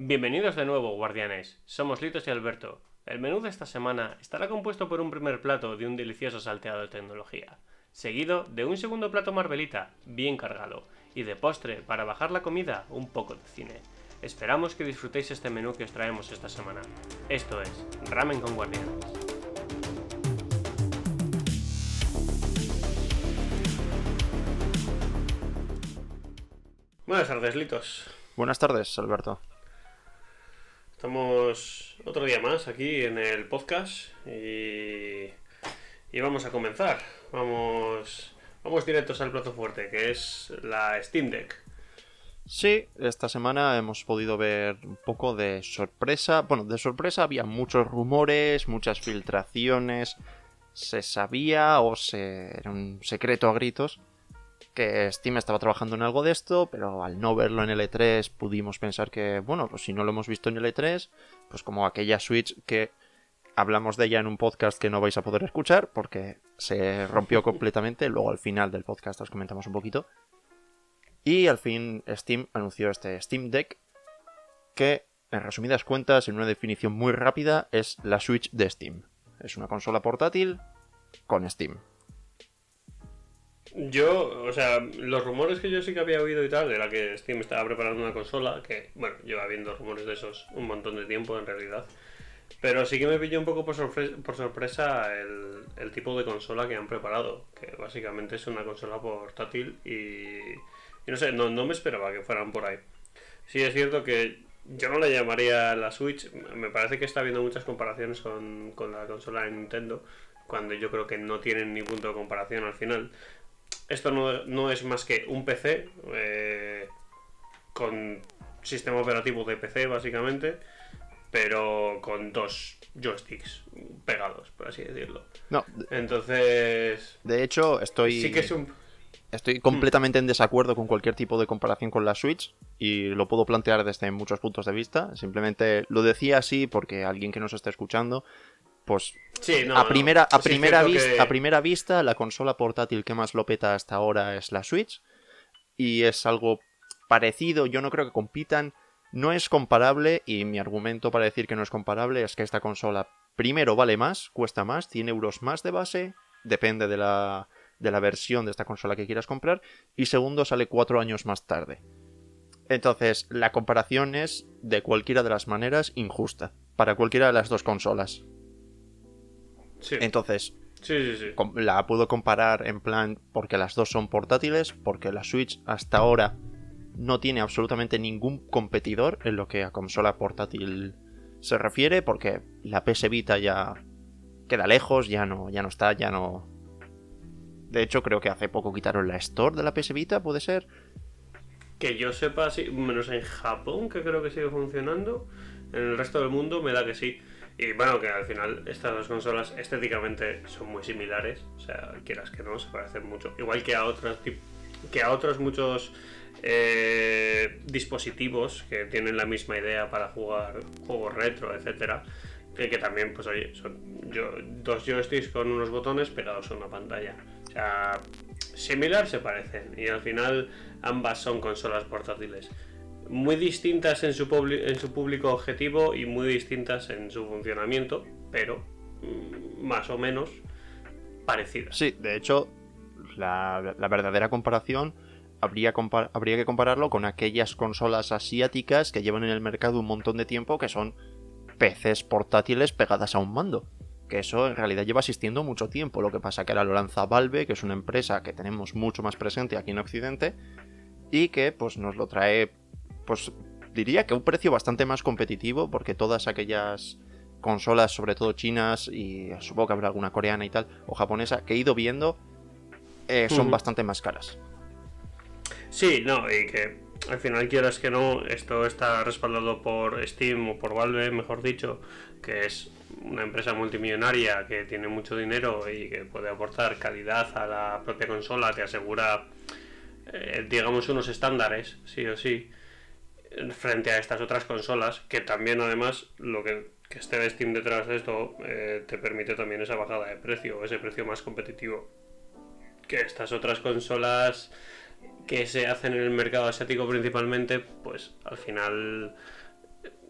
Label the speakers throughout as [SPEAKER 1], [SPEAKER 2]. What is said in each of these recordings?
[SPEAKER 1] Bienvenidos de nuevo, guardianes. Somos Litos y Alberto. El menú de esta semana estará compuesto por un primer plato de un delicioso salteado de tecnología, seguido de un segundo plato marvelita, bien cargado, y de postre, para bajar la comida, un poco de cine. Esperamos que disfrutéis este menú que os traemos esta semana. Esto es Ramen con Guardianes. Buenas tardes, Litos.
[SPEAKER 2] Buenas tardes, Alberto.
[SPEAKER 1] Estamos otro día más aquí en el podcast y, y vamos a comenzar. Vamos, vamos directos al plato fuerte, que es la Steam Deck.
[SPEAKER 2] Sí, esta semana hemos podido ver un poco de sorpresa. Bueno, de sorpresa había muchos rumores, muchas filtraciones. Se sabía o se... era un secreto a gritos que Steam estaba trabajando en algo de esto, pero al no verlo en el E3 pudimos pensar que, bueno, pues si no lo hemos visto en el E3, pues como aquella Switch que hablamos de ella en un podcast que no vais a poder escuchar porque se rompió completamente, luego al final del podcast os comentamos un poquito. Y al fin Steam anunció este Steam Deck que, en resumidas cuentas, en una definición muy rápida, es la Switch de Steam. Es una consola portátil con Steam.
[SPEAKER 1] Yo, o sea, los rumores que yo sí que había oído y tal, era que Steam estaba preparando una consola, que, bueno, lleva viendo rumores de esos un montón de tiempo en realidad. Pero sí que me pilló un poco por, sorpre- por sorpresa el, tipo de consola que han preparado, que básicamente es una consola portátil y, y no sé, no, no me esperaba que fueran por ahí. Sí es cierto que yo no la llamaría la Switch, me parece que está habiendo muchas comparaciones con, con la consola de Nintendo, cuando yo creo que no tienen ni punto de comparación al final. Esto no, no es más que un PC eh, con sistema operativo de PC básicamente, pero con dos joysticks pegados, por así decirlo.
[SPEAKER 2] No,
[SPEAKER 1] Entonces,
[SPEAKER 2] de hecho, estoy.
[SPEAKER 1] sí que es un...
[SPEAKER 2] Estoy completamente en desacuerdo con cualquier tipo de comparación con la Switch y lo puedo plantear desde muchos puntos de vista. Simplemente lo decía así porque alguien que nos está escuchando, pues
[SPEAKER 1] Sí, no,
[SPEAKER 2] a
[SPEAKER 1] no.
[SPEAKER 2] primera, a, primera vista,
[SPEAKER 1] que-
[SPEAKER 2] a primera vista, la consola portátil que más lo peta hasta ahora es la Switch. Y es algo parecido, yo no creo que compitan. No es comparable, y mi argumento para decir que no es comparable es que esta consola, primero, vale más, cuesta más, 100 euros más de base, depende de la, de la versión de esta consola que quieras comprar, y segundo, sale cuatro años más tarde. Entonces, la comparación es, de cualquiera de las maneras, injusta, para cualquiera de las dos consolas.
[SPEAKER 1] Sí,
[SPEAKER 2] Entonces,
[SPEAKER 1] sí, sí,
[SPEAKER 2] la puedo comparar en plan porque las dos son portátiles, porque la Switch hasta ahora no tiene absolutamente ningún competidor en lo que a consola portátil se refiere, porque la PS Vita ya queda lejos, ya no, ya no está, ya no. De hecho, creo que hace poco quitaron la Store de la PS Vita, puede ser.
[SPEAKER 1] Que yo sepa, sí, menos en Japón, que creo que sigue funcionando. En el resto del mundo me da que sí. Y bueno, que al final estas dos consolas estéticamente son muy similares. O sea, quieras que no, se parecen mucho. Igual que a otras que a otros muchos eh, dispositivos que tienen la misma idea para jugar juegos retro, etcétera. Que, que también, pues oye, son yo- dos joysticks con unos botones pegados a una pantalla. O sea, similar se parecen. Y al final ambas son consolas portátiles. Muy distintas en su, en su público objetivo y muy distintas en su funcionamiento, pero mm, más o menos parecidas.
[SPEAKER 2] Sí, de hecho, la, la verdadera comparación habría, habría que compararlo con aquellas consolas asiáticas que llevan en el mercado un montón de tiempo, que son PCs portátiles pegadas a un mando. Que eso en realidad lleva existiendo mucho tiempo. Lo que pasa que ahora lo lanza Valve, que es una empresa que tenemos mucho más presente aquí en Occidente, y que pues nos lo trae, pues diría que a un precio bastante más competitivo, porque todas aquellas consolas, sobre todo chinas, y supongo que habrá alguna coreana y tal, o japonesa, que he ido viendo, eh, son bastante más caras.
[SPEAKER 1] Sí, no, y que al final quieras que no, esto está respaldado por Steam o por Valve, mejor dicho, que es una empresa multimillonaria que tiene mucho dinero y que puede aportar calidad a la propia consola, te asegura, eh, digamos, unos estándares, sí o sí, frente a estas otras consolas, que también además lo que, que esté de Steam detrás de esto eh, te permite también esa bajada de precio, ese precio más competitivo que estas otras consolas que se hacen en el mercado asiático principalmente, pues al final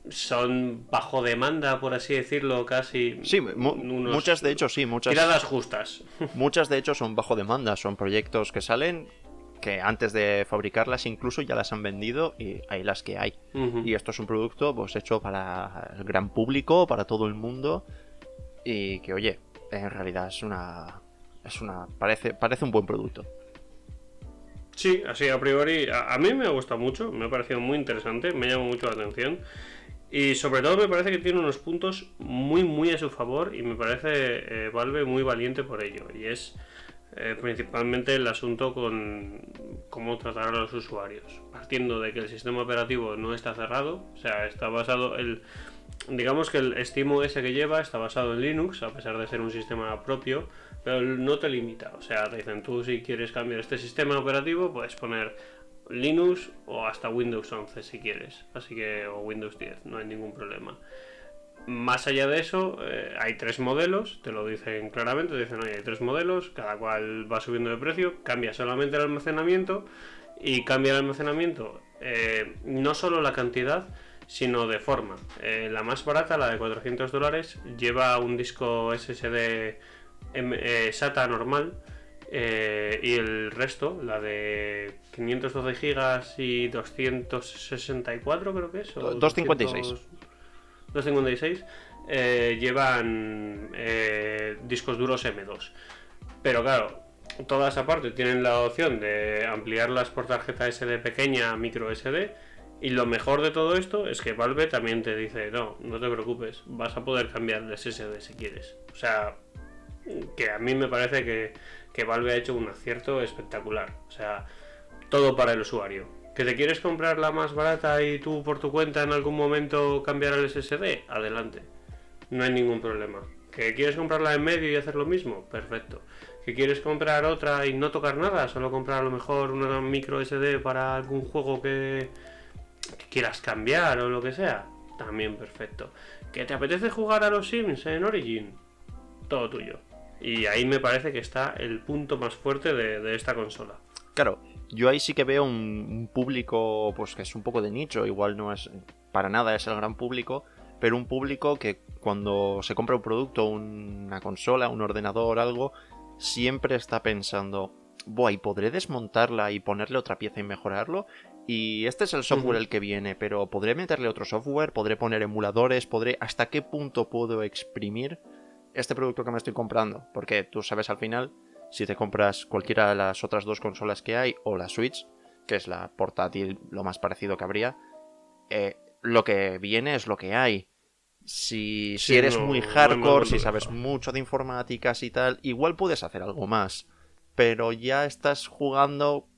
[SPEAKER 1] son bajo demanda, por así decirlo, casi.
[SPEAKER 2] Sí, muchas de hecho sí, muchas.
[SPEAKER 1] Tiradas justas.
[SPEAKER 2] Muchas de hecho son bajo demanda, son proyectos que salen que antes de fabricarlas incluso ya las han vendido y hay las que hay. Y esto es un producto pues hecho para el gran público, para todo el mundo y que oye, en realidad es una es una parece parece un buen producto.
[SPEAKER 1] Sí, así a priori a, mí me ha gustado mucho, me ha parecido muy interesante, me llama mucho la atención. Y sobre todo me parece que tiene unos puntos muy muy a su favor y me parece eh, Valve muy valiente por ello. Y es eh, principalmente el asunto con cómo tratar a los usuarios, partiendo de que el sistema operativo no está cerrado, o sea, está basado el digamos que el SteamOS que lleva está basado en Linux, a pesar de ser un sistema propio, pero no te limita, o sea, te dicen tú si quieres cambiar este sistema operativo, puedes poner Linux o hasta Windows 11 si quieres, así que o Windows 10, no hay ningún problema. Más allá de eso, eh, hay tres modelos, te lo dicen claramente, te dicen, oye, hay tres modelos, cada cual va subiendo de precio, cambia solamente el almacenamiento y cambia el almacenamiento eh, no solo la cantidad, sino de forma. Eh, la más barata, la de 400 dólares, lleva un disco SSD SATA normal y el resto, la de 512 GB y 264 creo que es.
[SPEAKER 2] 256.
[SPEAKER 1] 256 eh, llevan eh, discos duros M2. Pero claro, todas aparte tienen la opción de ampliarlas por tarjeta SD pequeña a micro SD. Y lo mejor de todo esto es que Valve también te dice, no, no te preocupes, vas a poder cambiar de SSD si quieres. O sea, que a mí me parece que, que Valve ha hecho un acierto espectacular. O sea, todo para el usuario. ¿Que te quieres comprar la más barata y tú por tu cuenta en algún momento cambiar el SSD? Adelante. No hay ningún problema. ¿Que quieres comprarla en medio y hacer lo mismo? Perfecto. ¿Que quieres comprar otra y no tocar nada? Solo comprar a lo mejor una micro SD para algún juego que, quieras cambiar o lo que sea? También perfecto. ¿Que te apetece jugar a los Sims en Origin? Todo tuyo. Y ahí me parece que está el punto más fuerte de, de esta consola.
[SPEAKER 2] Claro, yo ahí sí que veo un, público pues que es un poco de nicho, igual no es para nada es el gran público, pero un público que cuando se compra un producto, una consola, un ordenador, algo, siempre está pensando, Buah, ¿y podré desmontarla y ponerle otra pieza y mejorarlo? Y este es el software el que viene, pero ¿podré meterle otro software? ¿Podré poner emuladores? ¿Podré hasta qué punto puedo exprimir este producto que me estoy comprando? Porque tú sabes al final si te compras cualquiera de las otras dos consolas que hay o la Switch, que es la portátil lo más parecido que habría, eh, lo que viene es lo que hay. Si, eres muy hardcore, si sabes mucho de informáticas y tal, igual puedes hacer algo más. Pero ya estás jugando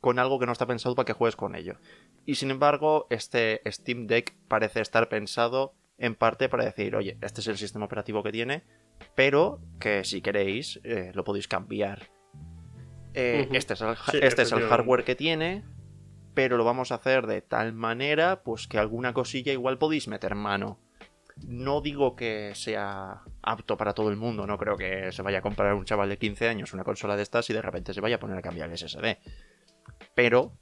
[SPEAKER 2] con algo que no está pensado para que juegues con ello. Y sin embargo, este Steam Deck parece estar pensado en parte para decir, oye, este es el sistema operativo que tiene, pero que si queréis eh, lo podéis cambiar. Eh, este es, el, este es el hardware que tiene, pero lo vamos a hacer de tal manera pues que alguna cosilla igual podéis meter mano. No digo que sea apto para todo el mundo, no creo que se vaya a comprar un chaval de 15 años una consola de estas y de repente se vaya a poner a cambiar el SSD. Pero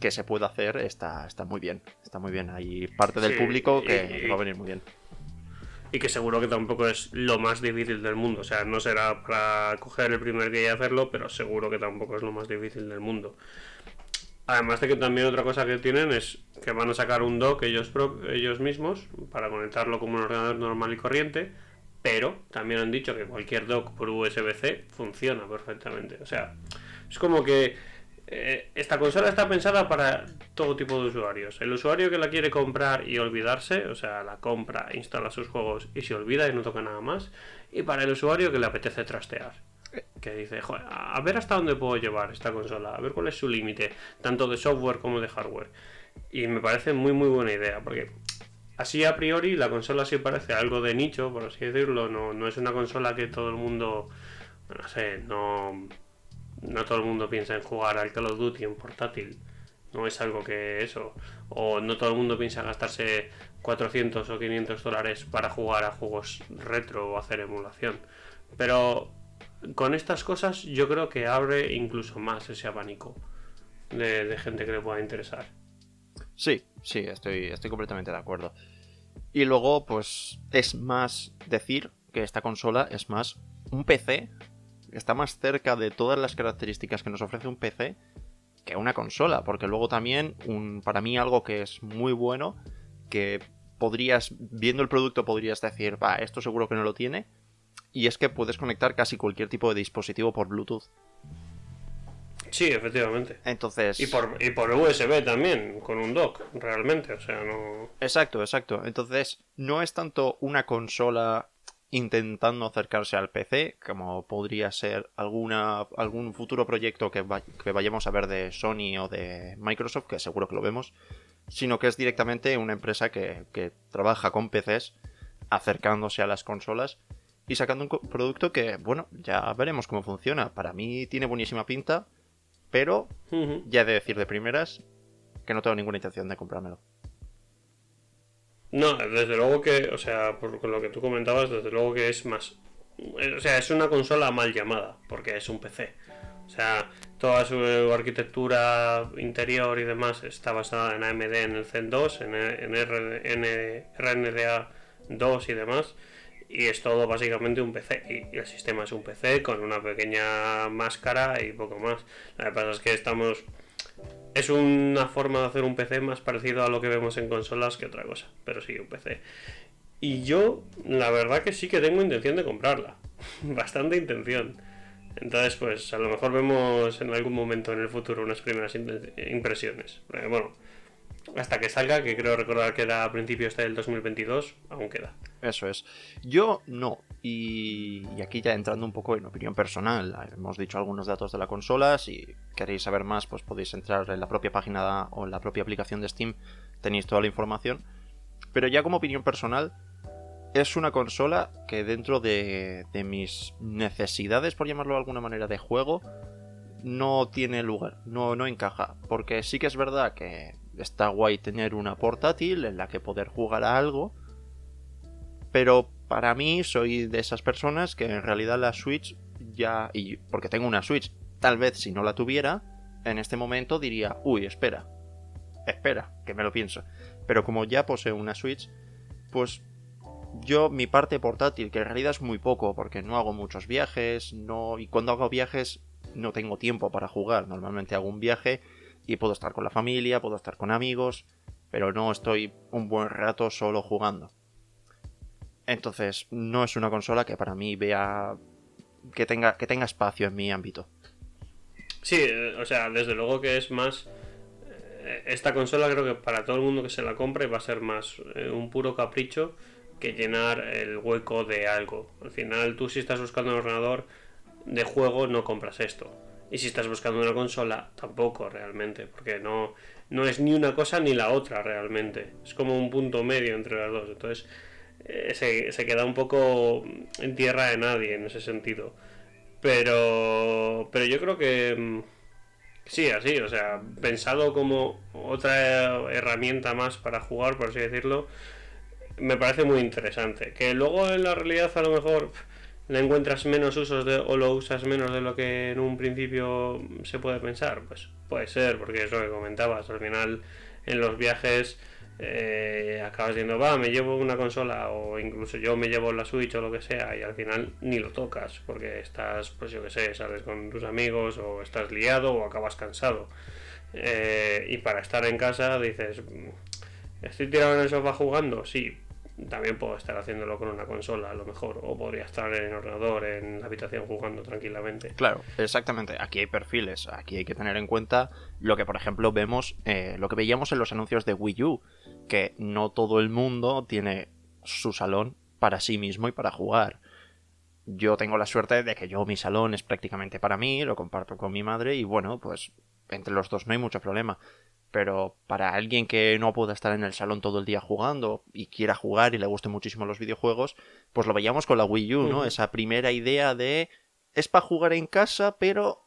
[SPEAKER 2] que se puede hacer está, está muy bien, está muy bien. Hay parte del público que va a venir muy bien
[SPEAKER 1] y que seguro que tampoco es lo más difícil del mundo. O sea, no será para coger el primer día y hacerlo, pero seguro que tampoco es lo más difícil del mundo. Además de que también otra cosa que tienen es que van a sacar un dock ellos, ellos mismos para conectarlo como un ordenador normal y corriente, pero también han dicho que cualquier dock por USB-C funciona perfectamente. O sea, es como que eh, esta consola está pensada para todo tipo de usuarios. El usuario que la quiere comprar y olvidarse, o sea, la compra, instala sus juegos y se olvida y no toca nada más. Y para el usuario que le apetece trastear. Que dice, Joder, a ver hasta dónde puedo llevar esta consola, a ver cuál es su límite, tanto de software como de hardware. Y me parece muy muy buena idea, porque así a priori la consola sí parece algo de nicho, por así decirlo, no, no es una consola que todo el mundo, no sé, no no todo el mundo piensa en jugar al Call of Duty en portátil. No es algo que eso. O no todo el mundo piensa gastarse 400 o 500 dólares para jugar a juegos retro o hacer emulación. Pero con estas cosas yo creo que abre incluso más ese abanico de, gente que le pueda interesar.
[SPEAKER 2] Sí, sí, estoy, estoy completamente de acuerdo. Y luego, pues es más decir que esta consola es más un PC. Está más cerca de todas las características que nos ofrece un PC que una consola. Porque luego también, un, para mí algo que es muy bueno, que podrías, viendo el producto, podrías decir, va, esto seguro que no lo tiene. Y es que puedes conectar casi cualquier tipo de dispositivo por Bluetooth.
[SPEAKER 1] Sí, efectivamente.
[SPEAKER 2] Entonces.
[SPEAKER 1] Y por, y por USB también, con un dock, realmente. O sea, no.
[SPEAKER 2] Exacto, exacto. Entonces, no es tanto una consola intentando acercarse al PC, como podría ser alguna, algún futuro proyecto que, que vayamos a ver de Sony o de Microsoft, que seguro que lo vemos, sino que es directamente una empresa que, que trabaja con PCs acercándose a las consolas y sacando un producto que, bueno, ya veremos cómo funciona. Para mí tiene buenísima pinta pero ya he de decir de primeras que no tengo ninguna intención de comprármelo.
[SPEAKER 1] No, desde luego que, o sea, por lo que tú comentabas, desde luego que es más. O sea, es una consola mal llamada, porque es un PC. O sea, toda su arquitectura interior y demás está basada en AMD, en el Zen 2, en, en RNDA 2 y demás y es todo básicamente un PC y el sistema es un PC con una pequeña máscara y poco más. Lo que pasa es que estamos es una forma de hacer un PC más parecido a lo que vemos en consolas que otra cosa, pero sí un PC. Y yo la verdad que sí que tengo intención de comprarla, bastante intención. Entonces, pues a lo mejor vemos en algún momento en el futuro unas primeras impresiones. Bueno, hasta que salga, que creo recordar que era a principios del 2022, aún queda.
[SPEAKER 2] Eso es. Yo no. Y, aquí ya entrando un poco en opinión personal, hemos dicho algunos datos de la consola. Si queréis saber más, pues podéis entrar en la propia página o en la propia aplicación de Steam. Tenéis toda la información. Pero ya como opinión personal, es una consola que dentro de, de mis necesidades, por llamarlo de alguna manera, de juego, no tiene lugar, no, no encaja. Porque sí que es verdad que está guay tener una portátil en la que poder jugar a algo. Pero para mí soy de esas personas que en realidad la Switch ya... Y porque tengo una Switch, tal vez si no la tuviera, en este momento diría, uy, espera, espera, que me lo pienso. Pero como ya poseo una Switch, pues yo mi parte portátil, que en realidad es muy poco, porque no hago muchos viajes, no y cuando hago viajes no tengo tiempo para jugar. Normalmente hago un viaje y puedo estar con la familia, puedo estar con amigos, pero no estoy un buen rato solo jugando. Entonces, no es una consola que para mí vea que tenga, que tenga espacio en mi ámbito.
[SPEAKER 1] Sí, eh, o sea, desde luego que es más... Eh, esta consola creo que para todo el mundo que se la compre va a ser más eh, un puro capricho que llenar el hueco de algo. Al final, tú si estás buscando un ordenador de juego, no compras esto. Y si estás buscando una consola, tampoco realmente, porque no, no es ni una cosa ni la otra realmente. Es como un punto medio entre las dos. Entonces eh, se, queda un poco en tierra de nadie en ese sentido. Pero, pero yo creo que mm, sí, así, o sea, pensado como otra herramienta más para jugar, por así decirlo, me parece muy interesante. Que luego en la realidad a lo mejor le encuentras menos usos de, o lo usas menos de lo que en un principio se puede pensar, pues puede ser, porque es lo que comentabas, al final en los viajes eh, acabas diciendo, va, me llevo una consola o incluso yo me llevo la Switch o lo que sea y al final ni lo tocas porque estás, pues yo que sé, sales con tus amigos o estás liado o acabas cansado. Eh, y para estar en casa dices, mm, ¿estoy tirado en el sofá jugando? Sí, también puedo estar haciéndolo con una consola a lo mejor, o podría estar en ordenador, en la habitación jugando tranquilamente.
[SPEAKER 2] Claro, exactamente. Aquí hay perfiles, aquí hay que tener en cuenta lo que, por ejemplo, vemos, eh, lo que veíamos en los anuncios de Wii U, que no todo el mundo tiene su salón para sí mismo y para jugar. Yo tengo la suerte de que yo mi salón es prácticamente para mí, lo comparto con mi madre y bueno, pues entre los dos no hay mucho problema pero para alguien que no pueda estar en el salón todo el día jugando y quiera jugar y le guste muchísimo los videojuegos, pues lo veíamos con la Wii U, ¿no? Esa primera idea de es para jugar en casa, pero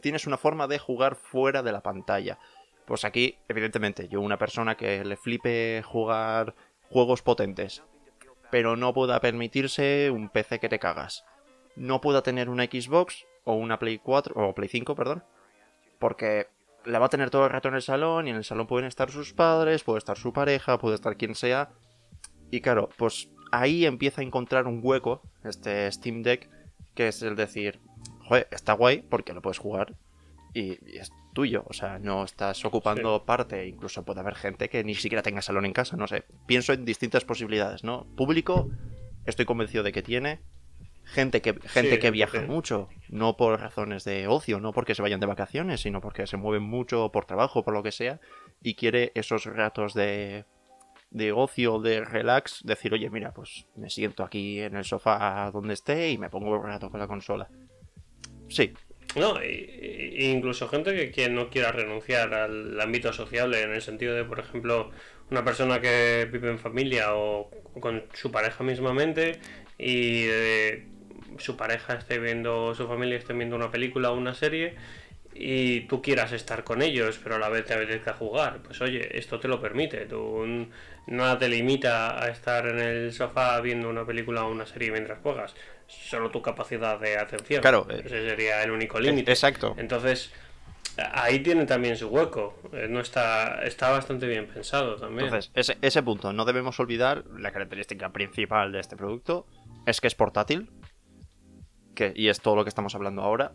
[SPEAKER 2] tienes una forma de jugar fuera de la pantalla. Pues aquí, evidentemente, yo una persona que le flipe jugar juegos potentes, pero no pueda permitirse un PC que te cagas. No pueda tener una Xbox o una Play 4 o Play 5, perdón, porque la va a tener todo el rato en el salón y en el salón pueden estar sus padres, puede estar su pareja, puede estar quien sea Y claro, pues ahí empieza a encontrar un hueco este Steam Deck, que es el decir, joder, está guay porque lo puedes jugar y, es tuyo, o sea, no estás ocupando parte, incluso puede haber gente que ni siquiera tenga salón en casa, no sé. Pienso en distintas posibilidades, ¿no? Público, estoy convencido de que tiene. Gente que, gente que viaja mucho, no por razones de ocio, no porque se vayan de vacaciones, sino porque se mueven mucho por trabajo, por lo que sea, y quiere esos ratos de, de ocio, de relax, decir, oye, mira, pues me siento aquí en el sofá donde esté y me pongo un rato con la consola. Sí,
[SPEAKER 1] no, incluso gente que, quien no quiera renunciar al ámbito sociable, en el sentido de, por ejemplo, una persona que vive en familia o con su pareja mismamente y eh, su pareja esté viendo, su familia esté viendo una película o una serie y tú quieras estar con ellos, pero a la vez te apetezca jugar, pues oye, esto te lo permite. Tú nada te limita a estar en el sofá viendo una película o una serie mientras juegas. Solo tu capacidad de atención.
[SPEAKER 2] Claro.
[SPEAKER 1] Ese sería el único límite.
[SPEAKER 2] Exacto.
[SPEAKER 1] Entonces, ahí tiene también su hueco. Eh, no está, está bastante bien pensado también.
[SPEAKER 2] Entonces, ese, ese punto, no debemos olvidar la característica principal de este producto, es que es portátil. Que, y es todo lo que estamos hablando ahora.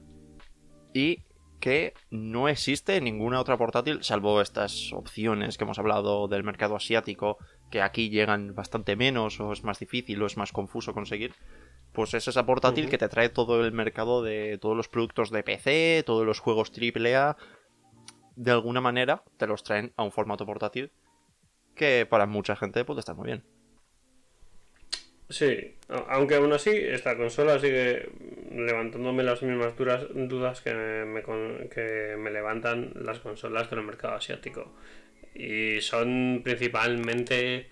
[SPEAKER 2] Y que no existe ninguna otra portátil, salvo estas opciones que hemos hablado del mercado asiático, que aquí llegan bastante menos, o es más difícil, o es más confuso conseguir. Pues es esa portátil que te trae todo el mercado de todos los productos de PC, todos los juegos AAA. De alguna manera te los traen a un formato portátil que para mucha gente puede estar muy bien.
[SPEAKER 1] Sí, aunque aún así esta consola sigue levantándome las mismas duras, dudas que me, que me levantan las consolas del mercado asiático. Y son principalmente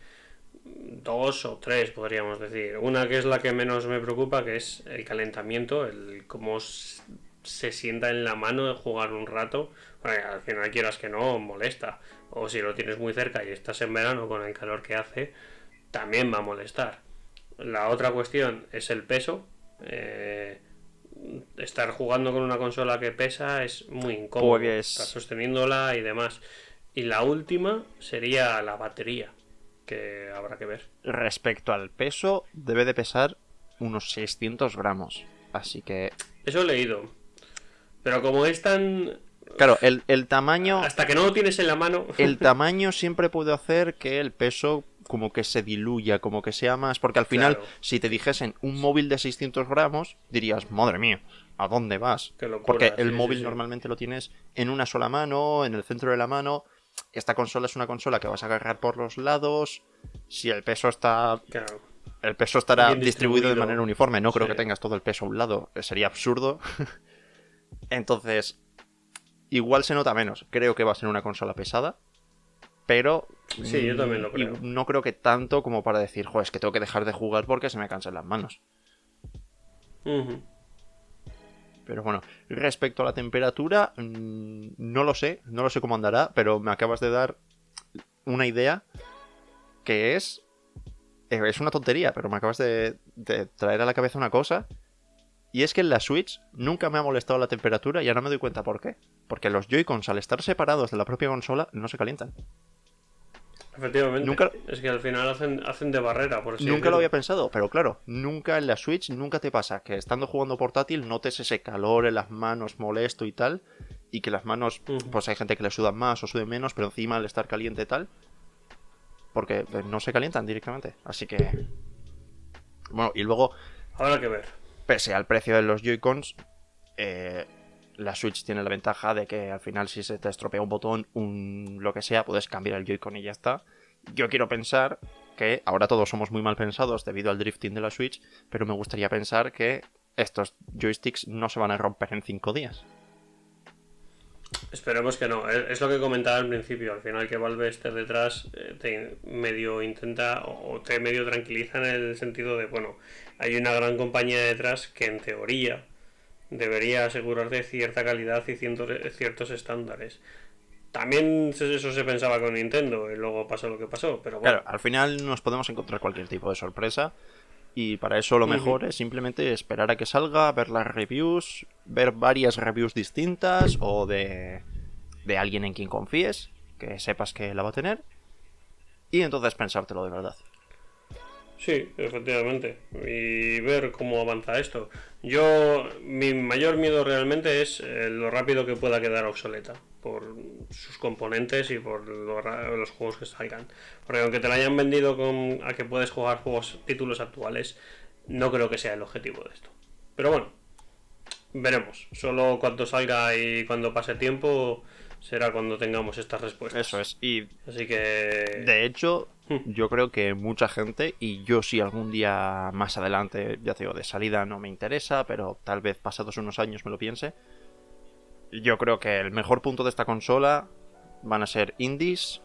[SPEAKER 1] dos o tres, podríamos decir. Una que es la que menos me preocupa, que es el calentamiento, el cómo se sienta en la mano de jugar un rato. al final quieras que no, molesta. O si lo tienes muy cerca y estás en verano con el calor que hace, también va a molestar. La otra cuestión es el peso. Eh, estar jugando con una consola que pesa es muy incómodo.
[SPEAKER 2] Pues
[SPEAKER 1] estar sosteniéndola y demás. Y la última sería la batería, que habrá que ver.
[SPEAKER 2] Respecto al peso, debe de pesar unos 600 gramos. Así que...
[SPEAKER 1] Eso he leído. Pero como es tan...
[SPEAKER 2] Claro, el, el tamaño...
[SPEAKER 1] Hasta que no lo tienes en la mano...
[SPEAKER 2] El tamaño siempre puede hacer que el peso como que se diluya, como que sea más... Porque al final, si te dijesen un móvil de 600 gramos, dirías, madre mía, ¿a dónde vas? Porque el móvil normalmente lo tienes en una sola mano, en el centro de la mano. Esta consola es una consola que vas a agarrar por los lados. Si el peso está... El peso estará distribuido. de manera uniforme. No creo que tengas todo el peso a un lado. Sería absurdo. Entonces, igual se nota menos. Creo que va a ser una consola pesada pero
[SPEAKER 1] sí, yo también lo creo.
[SPEAKER 2] no creo que tanto como para decir, joder, es que tengo que dejar de jugar porque se me cansan las manos. Pero bueno, respecto a la temperatura, mm, no lo sé, no lo sé cómo andará, pero me acabas de dar una idea que es... Eh, es una tontería, pero me acabas de, de traer a la cabeza una cosa. Y es que en la Switch nunca me ha molestado la temperatura y ahora me doy cuenta por qué. Porque los Joy-Cons al estar separados de la propia consola no se calientan.
[SPEAKER 1] Efectivamente. Nunca... Es que al final hacen, hacen de barrera, por
[SPEAKER 2] Nunca lo había pensado, pero claro, nunca en la Switch, nunca te pasa que estando jugando portátil notes ese calor en las manos molesto y tal, y que las manos, pues hay gente que le sudan más o sudan menos, pero encima al estar caliente y tal, porque pues, no se calientan directamente. Así que... Bueno, y luego...
[SPEAKER 1] Habrá que ver.
[SPEAKER 2] Pese al precio de los Joy-Cons, eh, la Switch tiene la ventaja de que al final si se te estropea un botón, un lo que sea, puedes cambiar el Joy-Con y ya está. Yo quiero pensar que ahora todos somos muy mal pensados debido al drifting de la Switch, pero me gustaría pensar que estos joysticks no se van a romper en 5 días.
[SPEAKER 1] Esperemos que no. Es lo que comentaba al principio. Al final que Valve esté detrás eh, te medio intenta o te medio tranquiliza en el sentido de, bueno, hay una gran compañía detrás que en teoría debería asegurarte cierta calidad y ciertos estándares. También eso se pensaba con Nintendo y luego pasó lo que pasó, pero
[SPEAKER 2] bueno. Claro, al final nos podemos encontrar cualquier tipo de sorpresa y para eso lo mejor es simplemente esperar a que salga, ver las reviews, ver varias reviews distintas o de, de alguien en quien confíes, que sepas que la va a tener y entonces pensártelo de verdad.
[SPEAKER 1] Sí, efectivamente. Y ver cómo avanza esto. Yo, mi mayor miedo realmente es eh, lo rápido que pueda quedar obsoleta por sus componentes y por los juegos que salgan. Porque aunque te la hayan vendido con, a que puedes jugar juegos, títulos actuales, no creo que sea el objetivo de esto. Pero bueno, veremos. Solo cuando salga y cuando pase tiempo será cuando tengamos estas respuestas.
[SPEAKER 2] Eso es. Y
[SPEAKER 1] así que
[SPEAKER 2] de hecho. Yo creo que mucha gente y yo si algún día más adelante, ya te digo, de salida no me interesa, pero tal vez pasados unos años me lo piense. Yo creo que el mejor punto de esta consola van a ser indies,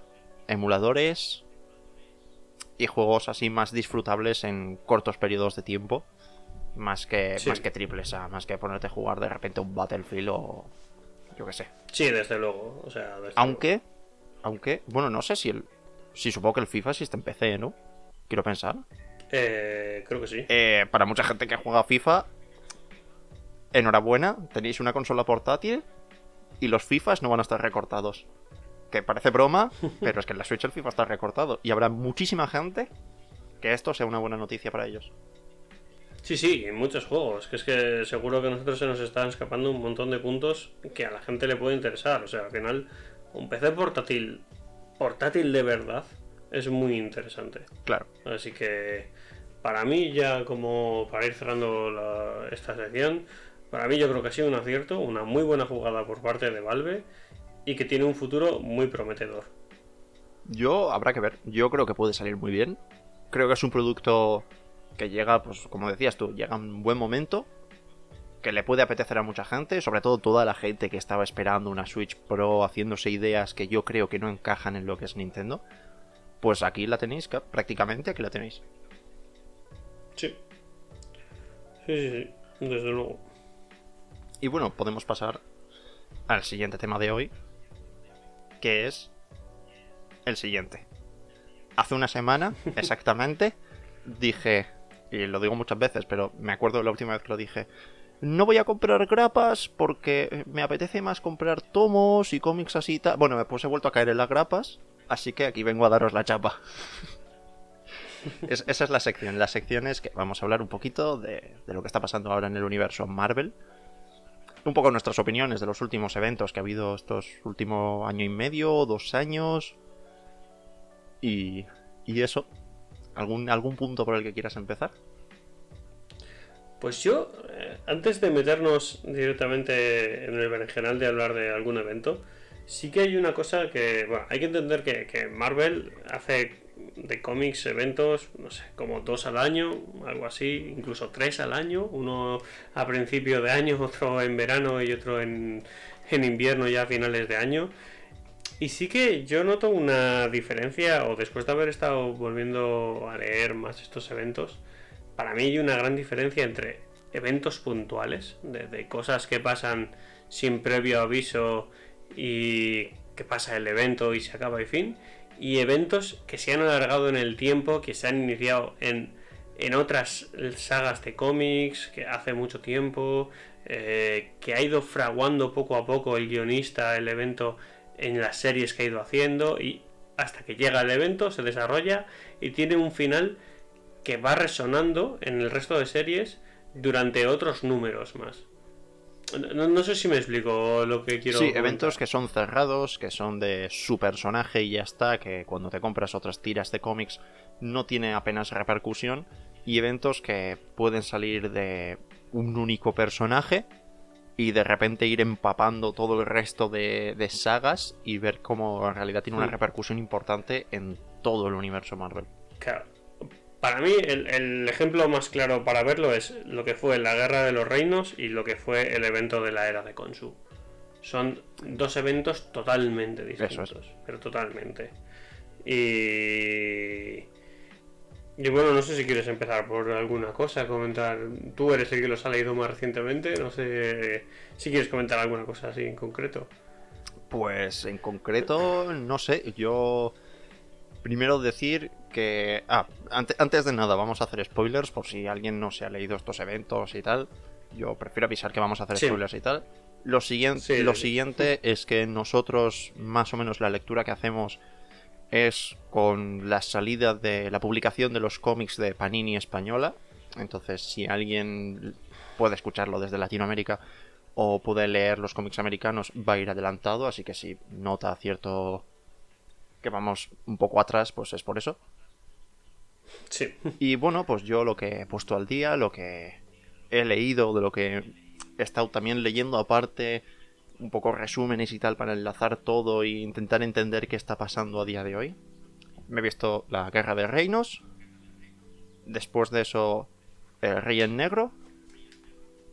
[SPEAKER 2] emuladores y juegos así más disfrutables en cortos periodos de tiempo. Más que, más que triples A, más que ponerte a jugar de repente un Battlefield o, yo qué sé.
[SPEAKER 1] Sí, desde luego. O sea,
[SPEAKER 2] aunque, aunque, bueno, no sé si el. Si supongo que el FIFA sí está en PC, ¿no? Quiero pensar.
[SPEAKER 1] Eh, creo que sí.
[SPEAKER 2] Eh, para mucha gente que juega FIFA, enhorabuena, tenéis una consola portátil y los FIFAs no van a estar recortados. Que parece broma, pero es que en la Switch el FIFA está recortado. Y habrá muchísima gente que esto sea una buena noticia para ellos.
[SPEAKER 1] Sí, sí, en muchos juegos. Que es que seguro que a nosotros se nos están escapando un montón de puntos que a la gente le puede interesar. O sea, al final, un PC portátil, portátil de verdad, es muy interesante.
[SPEAKER 2] Claro.
[SPEAKER 1] Así que, para mí, ya como para ir cerrando esta sección, para mí yo creo que ha sido un acierto, una muy buena jugada por parte de Valve y que tiene un futuro muy prometedor.
[SPEAKER 2] Yo, habrá que ver. Yo creo que puede salir muy bien. Creo que es un producto que llega, pues como decías tú, llega en un buen momento, que le puede apetecer a mucha gente, sobre todo toda la gente que estaba esperando una Switch Pro haciéndose ideas que yo creo que no encajan en lo que es Nintendo. Pues aquí la tenéis, prácticamente aquí la tenéis.
[SPEAKER 1] Sí. Sí, sí, sí, desde luego.
[SPEAKER 2] Y bueno, podemos pasar al siguiente tema de hoy, que es el siguiente. Hace una semana, exactamente, dije, y lo digo muchas veces, pero me acuerdo de la última vez que lo dije. No voy a comprar grapas porque me apetece más comprar tomos y cómics así y tal. Bueno, pues he vuelto a caer en las grapas, así que aquí vengo a daros la chapa. esa es la sección. La sección es que vamos a hablar un poquito de, lo que está pasando ahora en el universo Marvel. Un poco nuestras opiniones de los últimos eventos que ha habido estos últimos año y medio, dos años. Y, y eso. ¿Algún, ¿Algún punto por el que quieras empezar?
[SPEAKER 1] Pues yo, eh, antes de meternos directamente en el berenjenal de hablar de algún evento, sí que hay una cosa que, bueno, hay que entender que, Marvel hace de cómics eventos, no sé, como dos al año, algo así, incluso tres al año, uno a principio de año, otro en verano y otro en, en invierno ya a finales de año. Y sí que yo noto una diferencia, o después de haber estado volviendo a leer más estos eventos, para mí hay una gran diferencia entre eventos puntuales, de, cosas que pasan sin previo aviso y que pasa el evento y se acaba y fin, y eventos que se han alargado en el tiempo, que se han iniciado en, en otras sagas de cómics, que hace mucho tiempo, eh, que ha ido fraguando poco a poco el guionista el evento en las series que ha ido haciendo y hasta que llega el evento se desarrolla y tiene un final que va resonando en el resto de series durante otros números más. No, sé si me explico lo que quiero.
[SPEAKER 2] Sí, eventos que son cerrados, que son de su personaje y ya está, que cuando te compras otras tiras de cómics no tiene apenas repercusión. Y eventos que pueden salir de un único personaje y de repente ir empapando todo el resto de, sagas y ver cómo en realidad tiene una repercusión importante en todo el universo Marvel.
[SPEAKER 1] Claro. Para mí el, ejemplo más claro para verlo es lo que fue la Guerra de los Reinos y lo que fue el evento de la Era de Konsu. Son dos eventos totalmente distintos, pero totalmente. Y y bueno, no sé si quieres empezar por alguna cosa, comentar. Tú eres el que los ha leído más recientemente, no sé si quieres comentar alguna cosa así en concreto.
[SPEAKER 2] Pues en concreto, no sé, yo primero decir que... Ah, antes, de nada, vamos a hacer spoilers por si alguien no se ha leído estos eventos y tal. Yo prefiero avisar que vamos a hacer spoilers y tal. Lo siguiente, lo siguiente es que nosotros, más o menos la lectura que hacemos es con la salida de la publicación de los cómics de Panini Española. Entonces, si alguien puede escucharlo desde Latinoamérica o puede leer los cómics americanos, va a ir adelantado. Así que si nota cierto que vamos un poco atrás, pues es por eso.
[SPEAKER 1] Sí.
[SPEAKER 2] Y bueno, pues yo lo que he puesto al día, lo que he leído, de lo que he estado también leyendo aparte, un poco resúmenes y tal para enlazar todo e intentar entender qué está pasando a día de hoy. Me he visto la Guerra de Reinos. Después de eso, el Rey en Negro.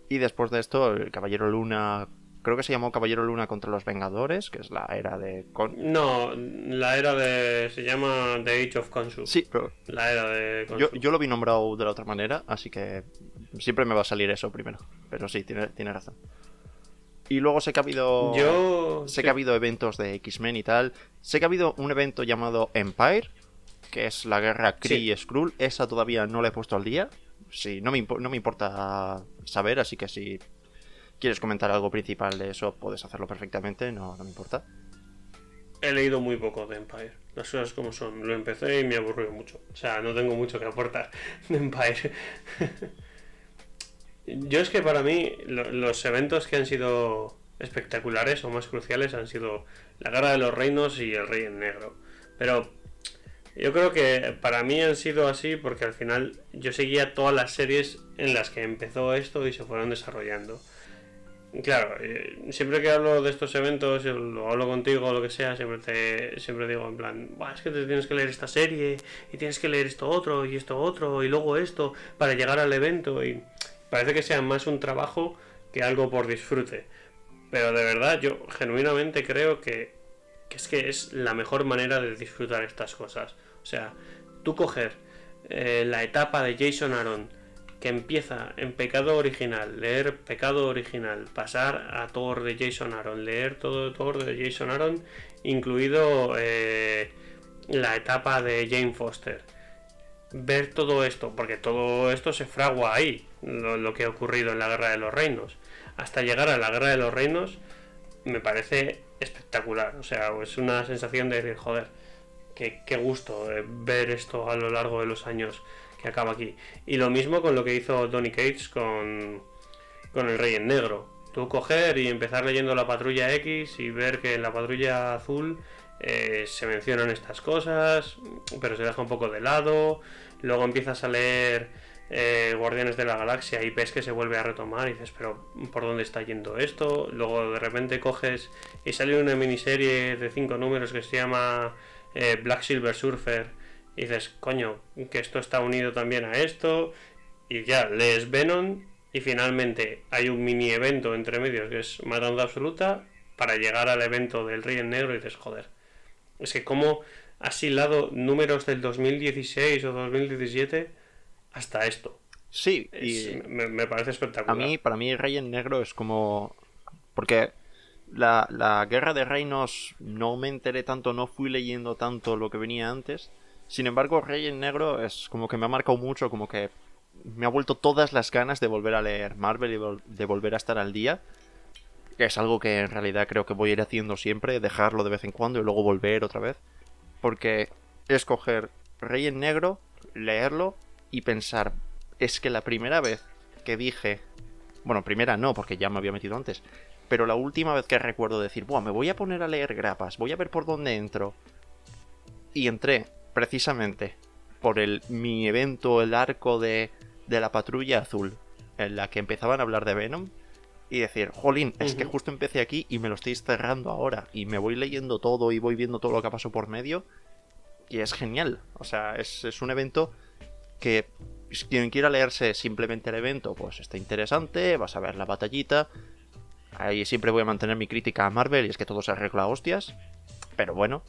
[SPEAKER 2] Y después de esto, el Caballero Luna. Creo que se llamó Caballero Luna contra los Vengadores, que es la era de.
[SPEAKER 1] No, la era de. Se llama The Age of Khonshu.
[SPEAKER 2] Sí, pero.
[SPEAKER 1] La era de.
[SPEAKER 2] Yo, yo, lo vi nombrado de la otra manera, así que siempre me va a salir eso primero. Pero sí, tiene, tiene razón. Y luego sé que ha habido.
[SPEAKER 1] Yo.
[SPEAKER 2] Sé que ha habido eventos de X-Men y tal. Sé que ha habido un evento llamado Empire, que es la guerra Kree y Skrull. Esa todavía no la he puesto al día. Sí, no me, no me importa saber, así que si quieres comentar algo principal de eso, puedes hacerlo perfectamente, no, no me importa.
[SPEAKER 1] He leído muy poco de Empire, las cosas como son. Lo empecé y me aburrió mucho. O sea, no tengo mucho que aportar de Empire. Yo es que para mí los eventos que han sido espectaculares o más cruciales han sido la Guerra de los Reinos y el Rey en Negro. Pero yo creo que para mí han sido así porque al final yo seguía todas las series en las que empezó esto y se fueron desarrollando. Claro, eh, siempre que hablo de estos eventos, lo hablo contigo o lo que sea, siempre te siempre digo en plan, es que te tienes que leer esta serie y tienes que leer esto otro y esto otro y luego esto para llegar al evento y parece que sea más un trabajo que algo por disfrute. Pero de verdad, yo genuinamente creo que, es que es la mejor manera de disfrutar estas cosas. O sea, tú coger eh, la etapa de Jason Aaron, que empieza en Pecado Original, leer Pecado Original, pasar a Thor de Jason Aaron, leer todo Thor de Jason Aaron, incluido eh, la etapa de Jane Foster. Ver todo esto, porque todo esto se fragua ahí lo, que ha ocurrido en la Guerra de los Reinos. Hasta llegar a la Guerra de los Reinos me parece espectacular. O sea, es una sensación de decir, joder, qué, qué gusto ver esto a lo largo de los años que acaba aquí. Y lo mismo con lo que hizo Donny Cates con, con el Rey en Negro. Tú coger y empezar leyendo la patrulla X y ver que en la patrulla azul eh, se mencionan estas cosas, pero se deja un poco de lado. Luego empiezas a leer eh, Guardianes de la Galaxia y ves que se vuelve a retomar y dices, pero ¿por dónde está yendo esto? Luego de repente coges y sale una miniserie de cinco números que se llama eh, Black Silver Surfer y dices, coño, que esto está unido también a esto y ya lees Venom y finalmente hay un mini evento entre medios que es Matando Absoluta para llegar al evento del Rey en Negro y dices, joder, es que como has hilado números del 2016 o 2017 hasta esto.
[SPEAKER 2] Sí, y
[SPEAKER 1] me, parece espectacular.
[SPEAKER 2] A mí, para mí, Rey en Negro es como. Porque la, la, Guerra de Reinos no me enteré tanto, no fui leyendo tanto lo que venía antes. Sin embargo, Rey en Negro es como que me ha marcado mucho, como que me ha vuelto todas las ganas de volver a leer Marvel y de volver a estar al día. Es algo que en realidad creo que voy a ir haciendo siempre, dejarlo de vez en cuando y luego volver otra vez. Porque escoger Rey en Negro, leerlo y pensar, es que la primera vez que dije, bueno, primera no, porque ya me había metido antes, pero la última vez que recuerdo decir, Buah, me voy a poner a leer grapas, voy a ver por dónde entro. Y entré, precisamente, por el mi evento, el arco de, de la patrulla azul, en la que empezaban a hablar de Venom, y decir, jolín, es que justo empecé aquí y me lo estáis cerrando ahora, y me voy leyendo todo y voy viendo todo lo que pasó por medio, y es genial. O sea, es, es un evento que quien quiera leerse simplemente el evento, pues está interesante, vas a ver la batallita. Ahí siempre voy a mantener mi crítica a Marvel y es que todo se arregla a hostias. Pero bueno.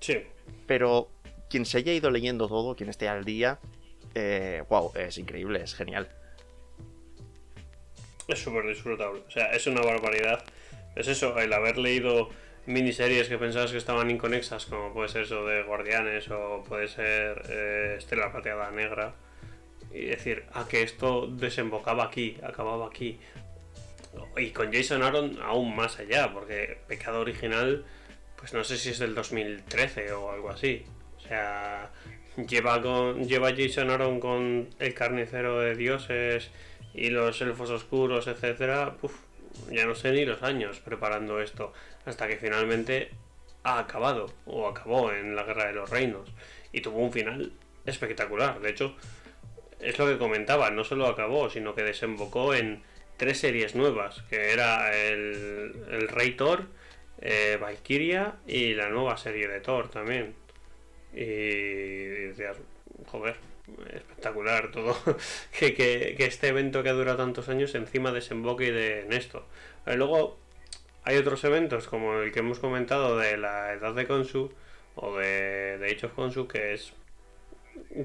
[SPEAKER 1] Sí.
[SPEAKER 2] Pero quien se haya ido leyendo todo, quien esté al día, eh, wow, es increíble, es genial.
[SPEAKER 1] Es súper disfrutable. O sea, es una barbaridad. Es eso, el haber leído miniseries que pensabas que estaban inconexas, como puede ser eso de Guardianes o puede ser eh, Estela Plateada Negra, y decir, ah, que esto desembocaba aquí, acababa aquí. Y con Jason Aaron aún más allá, porque Pecado Original, pues no sé si es del 2013 o algo así. Sea, lleva, con, lleva Jason Aaron con el carnicero de dioses y los elfos oscuros, etcétera. ya no sé ni los años preparando esto. Hasta que finalmente ha acabado, o acabó en la Guerra de los Reinos. Y tuvo un final espectacular. De hecho, es lo que comentaba, no solo acabó, sino que desembocó en tres series nuevas, que era el, el Rey Thor, eh, Valkyria y la nueva serie de Thor también. Y, decías, joder, espectacular todo, que, que, este evento que ha durado tantos años encima desemboque de, en esto. Eh, luego hay otros eventos como el que hemos comentado de la edad de Konsu o de, de Age of Konsu que es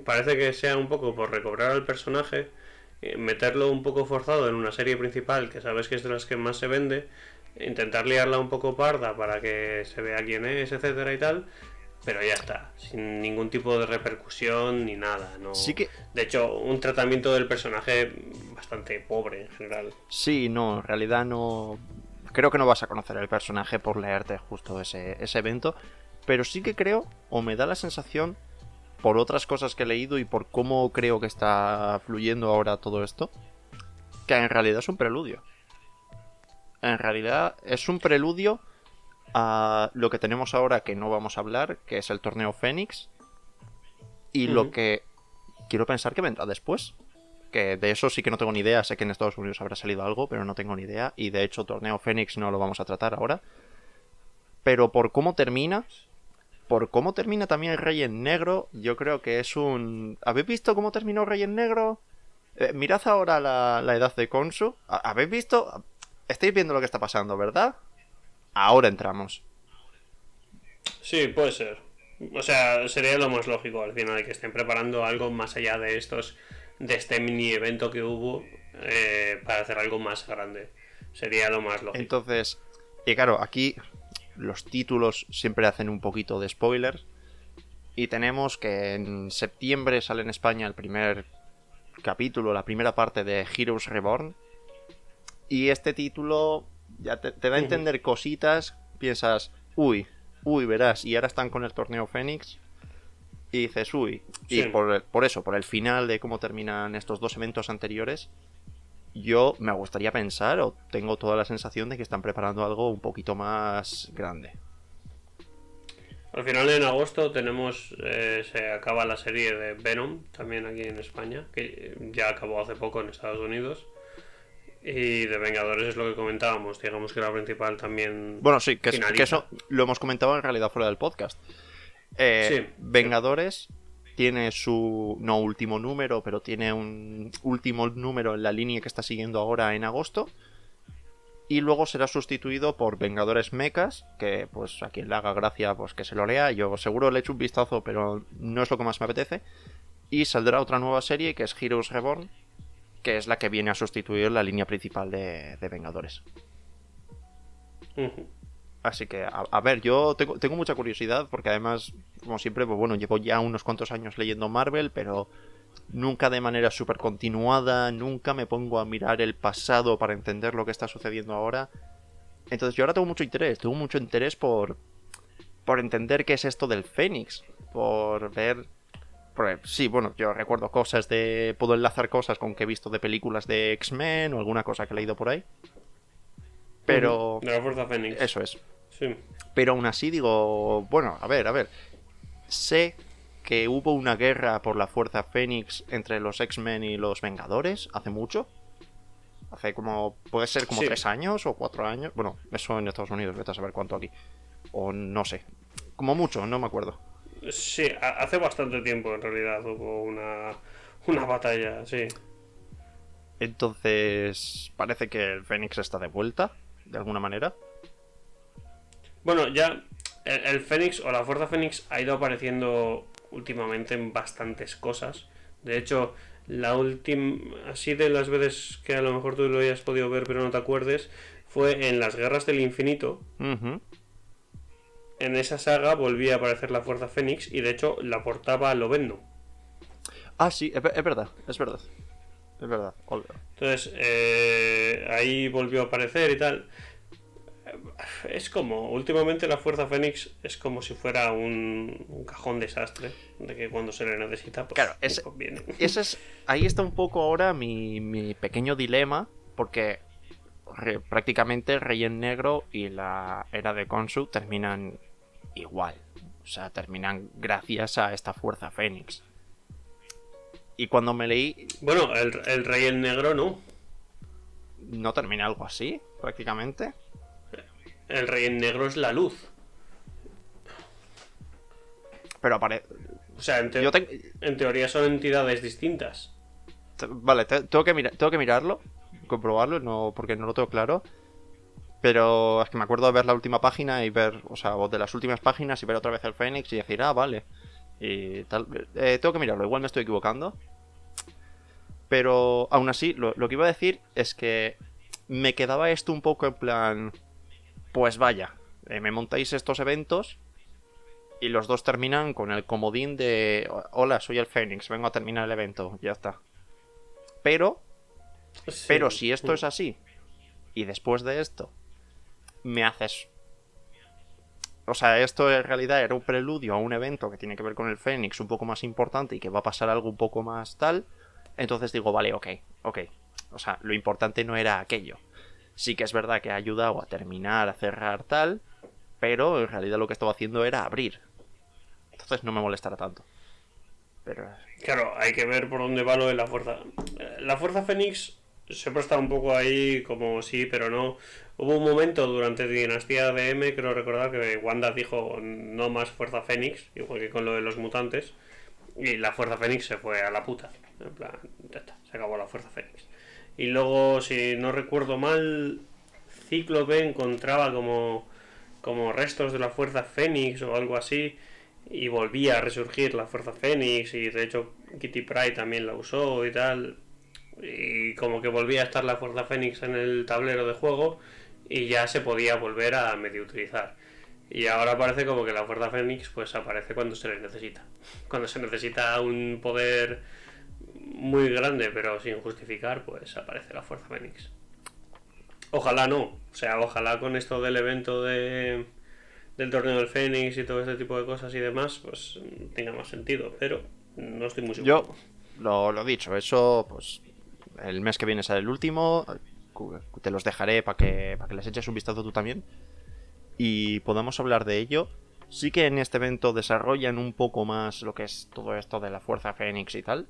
[SPEAKER 1] parece que sea un poco por recobrar al personaje, eh, meterlo un poco forzado en una serie principal que sabes que es de las que más se vende, intentar liarla un poco parda para que se vea quién es, etcétera y tal, pero ya está, sin ningún tipo de repercusión ni nada. No...
[SPEAKER 2] Sí que...
[SPEAKER 1] De hecho, un tratamiento del personaje bastante pobre en general.
[SPEAKER 2] Sí, no, en realidad no... Creo que no vas a conocer el personaje por leerte justo ese, ese evento, pero sí que creo, o me da la sensación por otras cosas que he leído y por cómo creo que está fluyendo ahora todo esto, que en realidad es un preludio. En realidad es un preludio a lo que tenemos ahora que no vamos a hablar, que es el torneo Fénix, y lo que quiero pensar que vendrá después. Que de eso sí que no tengo ni idea, sé que en Estados Unidos habrá salido algo, pero no tengo ni idea, y de hecho torneo Fénix no lo vamos a tratar ahora. Pero por cómo termina, por cómo termina también el Rey en Negro, yo creo que es un... ¿Habéis visto cómo terminó Rey en Negro? Eh, mirad ahora la, edad de Konsu. ¿Habéis visto? Estáis viendo lo que está pasando, ¿verdad? Ahora entramos.
[SPEAKER 1] Sí, puede ser. O sea, sería lo más lógico al final que estén preparando algo más allá de estos, de este mini evento que hubo eh, para hacer algo más grande. Sería lo más lógico.
[SPEAKER 2] Entonces, y claro, aquí los títulos siempre hacen un poquito de spoilers. Y tenemos que en septiembre sale en España el primer capítulo, la primera parte de Heroes Reborn. Y este título ya te, da a entender cositas. Piensas, uy, uy, verás. Y ahora están con el torneo Fénix. Y dices, uy. Y por, por eso, por el final de cómo terminan estos dos eventos anteriores, yo me gustaría pensar, o tengo toda la sensación de que están preparando algo un poquito más grande.
[SPEAKER 1] Al final en agosto tenemos, eh, se acaba la serie de Venom, también aquí en España, que ya acabó hace poco en Estados Unidos. Y de Vengadores es lo que comentábamos, digamos que la principal también.
[SPEAKER 2] Bueno, sí, que, que eso lo hemos comentado en realidad fuera del podcast. Eh, sí, Vengadores tiene su, no último número, pero tiene un último número en la línea que está siguiendo ahora en agosto. Y luego será sustituido por Vengadores Mechas, que pues a quien le haga gracia pues que se lo lea. Yo seguro le echo un vistazo, pero no es lo que más me apetece. Y saldrá otra nueva serie que es Heroes Reborn, que es la que viene a sustituir la línea principal de, Vengadores. Así que, a, ver, yo tengo, tengo, mucha curiosidad porque además, como siempre, pues bueno, llevo ya unos cuantos años leyendo Marvel, pero nunca de manera súper continuada, nunca me pongo a mirar el pasado para entender lo que está sucediendo ahora. Entonces yo ahora tengo mucho interés, tengo mucho interés por, por entender qué es esto del Fénix, por ver... sí, bueno, yo recuerdo cosas de... Puedo enlazar cosas con que he visto de películas de X-Men o alguna cosa que he leído por ahí. Pero...
[SPEAKER 1] De la Fuerza Fénix.
[SPEAKER 2] Eso es. Pero aún así digo, bueno, a ver, a ver. Sé que hubo una guerra por la Fuerza Fénix entre los X-Men y los Vengadores hace mucho. Hace como. Puede ser como tres años o cuatro años. Bueno, eso en Estados Unidos, vete a saber cuánto aquí. O no sé. Como mucho, no me acuerdo.
[SPEAKER 1] Sí, hace bastante tiempo en realidad hubo una, una batalla, sí.
[SPEAKER 2] Entonces, parece que el Fénix está de vuelta, de alguna manera.
[SPEAKER 1] Bueno, ya el, Fénix o la Fuerza Fénix ha ido apareciendo últimamente en bastantes cosas. De hecho, la última, así de las veces que a lo mejor tú lo hayas podido ver pero no te acuerdes, fue en las Guerras del Infinito. En esa saga volvía a aparecer la Fuerza Fénix y de hecho la portaba Lovendo.
[SPEAKER 2] Ah, sí, es, verdad, es verdad. Es verdad.
[SPEAKER 1] Entonces, eh, ahí volvió a aparecer y tal es como, últimamente la Fuerza Fénix es como si fuera un, cajón desastre, de que cuando se le necesita, pues,
[SPEAKER 2] claro, ese,
[SPEAKER 1] pues viene.
[SPEAKER 2] Ese es, ahí está un poco ahora mi, mi pequeño dilema, porque prácticamente Rey en Negro y la era de Konsu terminan igual. O sea, terminan gracias a esta Fuerza Fénix. Y cuando me leí...
[SPEAKER 1] Bueno, el, el Rey en Negro no.
[SPEAKER 2] ¿No termina algo así, prácticamente?
[SPEAKER 1] El rey en negro es la luz.
[SPEAKER 2] Pero aparece.
[SPEAKER 1] O sea, en, en, teoría son entidades distintas.
[SPEAKER 2] Vale, tengo, que tengo que mirarlo, comprobarlo, no, porque no lo tengo claro. Pero es que me acuerdo de ver la última página y ver, o sea, de las últimas páginas y ver otra vez el Fénix y decir, ah, vale. Y tal. Eh, tengo que mirarlo, igual me estoy equivocando. Pero aún así, lo, lo que iba a decir es que me quedaba esto un poco en plan pues vaya, eh, me montáis estos eventos y los dos terminan con el comodín de hola, soy el Fénix, vengo a terminar el evento, ya está. Pero, pero si esto es así y después de esto me haces... O sea, esto en realidad era un preludio a un evento que tiene que ver con el Fénix un poco más importante y que va a pasar algo un poco más tal. Entonces digo, vale, ok, ok. O sea, lo importante no era aquello sí que es verdad que ha ayudado a terminar, a cerrar tal, pero en realidad lo que estaba haciendo era abrir. Entonces no me molestará tanto. Pero...
[SPEAKER 1] Claro, hay que ver por dónde va lo de la fuerza. La fuerza Fénix siempre está un poco ahí como sí, pero no. Hubo un momento durante Dinastía de M, creo recordar, que Wanda dijo no más fuerza Fénix, igual que con lo de los mutantes, y la fuerza Fénix se fue a la puta. En plan, se acabó la fuerza Fénix. Y luego, si no recuerdo mal, Cíclope encontraba como, como restos de la Fuerza Fénix o algo así. Y volvía a resurgir la Fuerza Fénix. Y de hecho, Kitty Pryde también la usó y tal. Y como que volvía a estar la Fuerza Fénix en el tablero de juego. Y ya se podía volver a medio utilizar. Y ahora parece como que la Fuerza Fénix pues aparece cuando se le necesita. Cuando se necesita un poder muy grande, pero sin justificar, pues aparece la Fuerza Fénix. Ojalá no, o sea, ojalá con esto del evento de, del torneo del Fénix y todo este tipo de cosas y demás, pues tenga más sentido, pero no estoy muy
[SPEAKER 2] seguro. Yo, lo, lo dicho, eso, pues el mes que viene será el último, te los dejaré para que, para que les eches un vistazo tú también y podamos hablar de ello. Sí que en este evento desarrollan un poco más lo que es todo esto de la Fuerza Fénix y tal,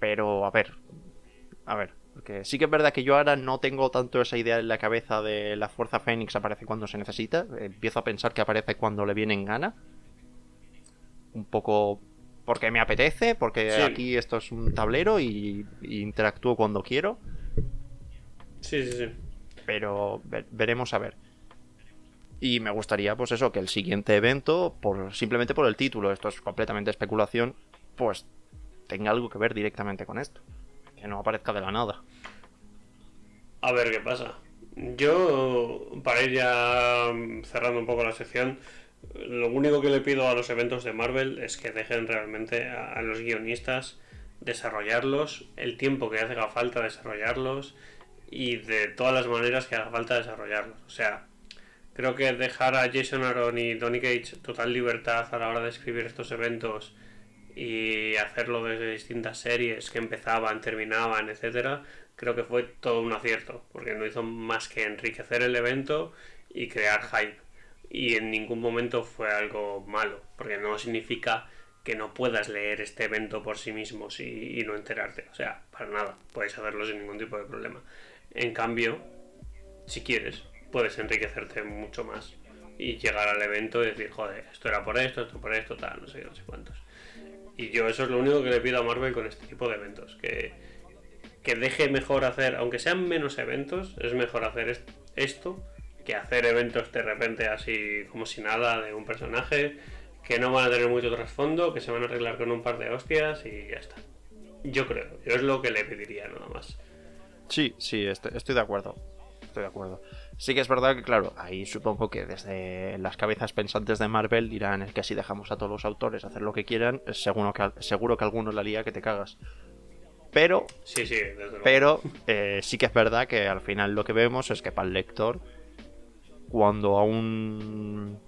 [SPEAKER 2] pero, a ver. A ver. Porque sí que es verdad que yo ahora no tengo tanto esa idea en la cabeza de la fuerza Fénix aparece cuando se necesita. Empiezo a pensar que aparece cuando le viene en gana. Un poco porque me apetece, porque aquí esto es un tablero y, interactúo cuando quiero.
[SPEAKER 1] Sí, sí, sí.
[SPEAKER 2] Pero veremos a ver. Y me gustaría, pues eso, que el siguiente evento, por simplemente por el título, esto es completamente especulación, pues tenga algo que ver directamente con esto. Que no aparezca de la nada.
[SPEAKER 1] A ver qué pasa. Yo, para ir ya cerrando un poco la sección, lo único que le pido a los eventos de Marvel es que dejen realmente a, los guionistas desarrollarlos, el tiempo que haga falta desarrollarlos y de todas las maneras que haga falta desarrollarlos. O sea, creo que dejar a Jason Aaron y Donny Cage total libertad a la hora de escribir estos eventos y hacerlo desde distintas series que empezaban, terminaban, etcétera, creo que fue todo un acierto, porque no hizo más que enriquecer el evento y crear hype. Y en ningún momento fue algo malo, porque no significa que no puedas leer este evento por sí mismo y, y no enterarte. O sea, para nada, puedes hacerlo sin ningún tipo de problema. En cambio, si quieres, puedes enriquecerte mucho más y llegar al evento y decir, joder, esto era por esto, esto por esto, tal, no sé, no sé cuántos. Y yo eso es lo único que le pido a Marvel con este tipo de eventos. Que, que deje mejor hacer, aunque sean menos eventos, es mejor hacer esto que hacer eventos de repente así como si nada de un personaje que no van a tener mucho trasfondo, que se van a arreglar con un par de hostias y ya está. Yo creo, yo es lo que le pediría nada más.
[SPEAKER 2] Sí, sí, estoy de acuerdo. Estoy de acuerdo. Sí que es verdad que, claro, ahí supongo que desde las cabezas pensantes de Marvel dirán es que si dejamos a todos los autores hacer lo que quieran, seguro que, seguro que alguno la lía que te cagas. Pero,
[SPEAKER 1] sí, sí,
[SPEAKER 2] pero eh, sí que es verdad que al final lo que vemos es que para el lector cuando a un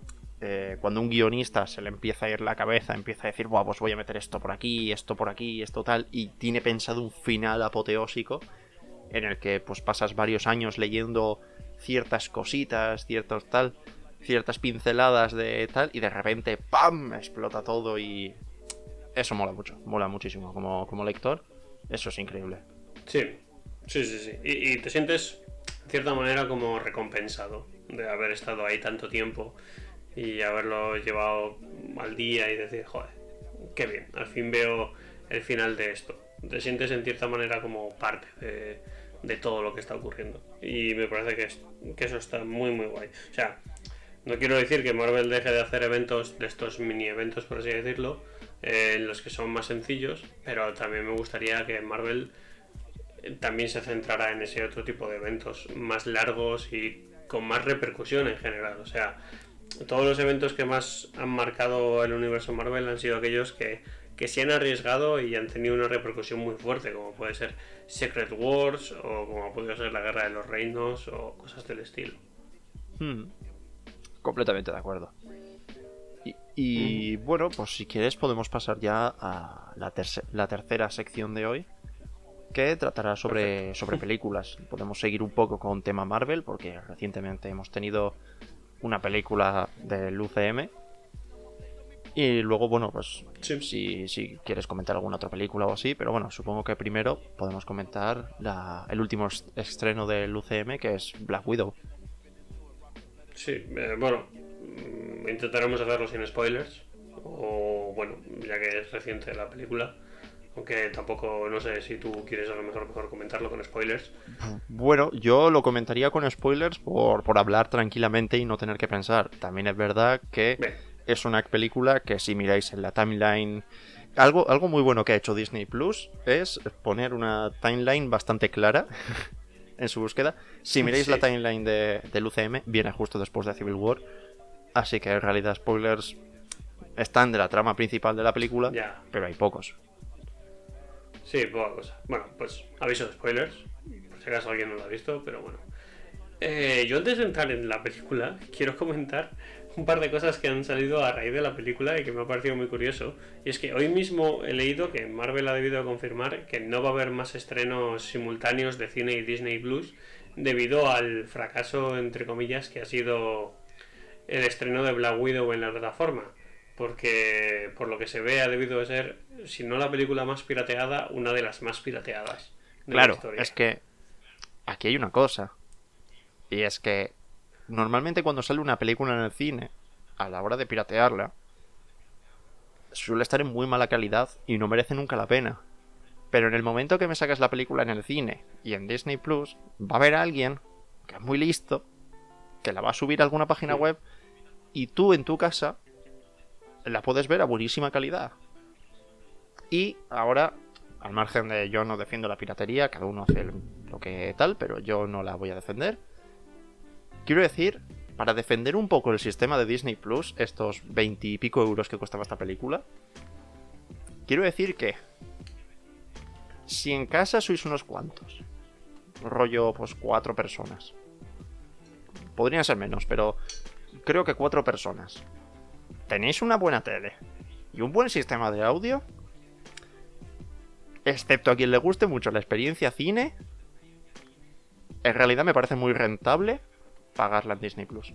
[SPEAKER 2] eh, cuando un guionista se le empieza a ir la cabeza, empieza a decir, Buah, pues voy a meter esto por aquí, esto por aquí, esto tal, y tiene pensado un final apoteósico en el que pues pasas varios años leyendo ciertas cositas, ciertos tal, ciertas pinceladas de tal, y de repente, ¡pam! explota todo y eso mola mucho, mola muchísimo como, como lector, eso es increíble.
[SPEAKER 1] Sí, sí, sí, sí. Y, y te sientes, de cierta manera, como recompensado de haber estado ahí tanto tiempo y haberlo llevado al día y decir, joder, qué bien, al fin veo el final de esto. Te sientes en cierta manera como parte de, todo lo que está ocurriendo. Y me parece que, que, eso está muy, muy guay. O sea, no quiero decir que Marvel deje de hacer eventos, de estos mini eventos, por así decirlo, eh, en los que son más sencillos, pero también me gustaría que Marvel eh, también se centrara en ese otro tipo de eventos más largos y con más repercusión en general. O sea, todos los eventos que más han marcado el universo Marvel han sido aquellos que, se han arriesgado y han tenido una repercusión muy fuerte, como puede ser Secret Wars o como puede ser la Guerra de los Reinos o cosas del estilo.
[SPEAKER 2] Hmm. Completamente de acuerdo. Y, bueno, pues si quieres podemos pasar ya a la, la tercera sección de hoy, que tratará sobre, sobre películas. Podemos seguir un poco con tema Marvel, porque recientemente hemos tenido una película del UCM. Y luego, bueno, pues si, si, quieres comentar alguna otra película o así, pero bueno, supongo que primero podemos comentar la, el último estreno del UCM, que es Black Widow.
[SPEAKER 1] Sí, eh, bueno, mm, intentaremos hacerlo sin spoilers, o bueno, ya que es reciente la película. Aunque tampoco, no sé si tú quieres a lo mejor, mejor comentarlo con spoilers.
[SPEAKER 2] Bueno, yo lo comentaría con spoilers por, por hablar tranquilamente y no tener que pensar. También es verdad que es una película que si miráis en la timeline... Algo, algo muy bueno que ha hecho Disney Plus es poner una timeline bastante clara en su búsqueda. Si miráis la timeline de, del UCM, viene justo después de Civil War. Así que en realidad spoilers están de la trama principal de la película, pero hay pocos.
[SPEAKER 1] Sí, poca cosa. Bueno, pues aviso de spoilers, por si acaso alguien no lo ha visto, pero bueno. Eh, yo antes de entrar en la película, quiero comentar un par de cosas que han salido a raíz de la película y que me ha parecido muy curioso. Y es que hoy mismo he leído que Marvel ha debido confirmar que no va a haber más estrenos simultáneos de cine y Disney Plus debido al fracaso, entre comillas, que ha sido el estreno de Black Widow en la plataforma porque por lo que se ve ha debido de ser, si no la película más pirateada, una de las más pirateadas.
[SPEAKER 2] claro, es que aquí hay una cosa. Y es que normalmente cuando sale una película en el cine, a la hora de piratearla, suele estar en muy mala calidad y no merece nunca la pena. Pero en el momento que me sacas la película en el cine y en Disney Plus, va a haber alguien que es muy listo, que la va a subir a alguna página web, y tú en tu casa la puedes ver a buenísima calidad. Y ahora, al margen de yo no defiendo la piratería, cada uno hace lo que tal, pero yo no la voy a defender. Quiero decir, para defender un poco el sistema de Disney Plus, estos 20 y pico euros que costaba esta película, quiero decir que si en casa sois unos cuantos, rollo pues cuatro personas, podrían ser menos, pero creo que cuatro personas, tenéis una buena tele y un buen sistema de audio, excepto a quien le guste mucho la experiencia cine, en realidad me parece muy rentable pagarla en Disney Plus.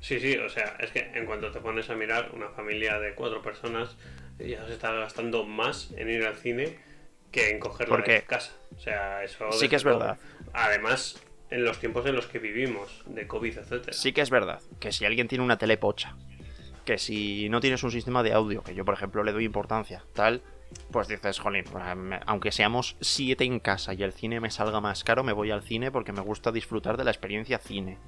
[SPEAKER 1] Sí, sí, o sea, es que en cuanto te pones a mirar una familia de cuatro personas, ya se está gastando más en ir al cine que en cogerlo en casa. O sea, eso.
[SPEAKER 2] Sí que es verdad.
[SPEAKER 1] Además, en los tiempos en los que vivimos, de COVID, etc.
[SPEAKER 2] Sí que es verdad que si alguien tiene una tele pocha que si no tienes un sistema de audio, que yo por ejemplo le doy importancia, tal, pues dices, jolín, pues, aunque seamos siete en casa y el cine me salga más caro, me voy al cine porque me gusta disfrutar de la experiencia cine.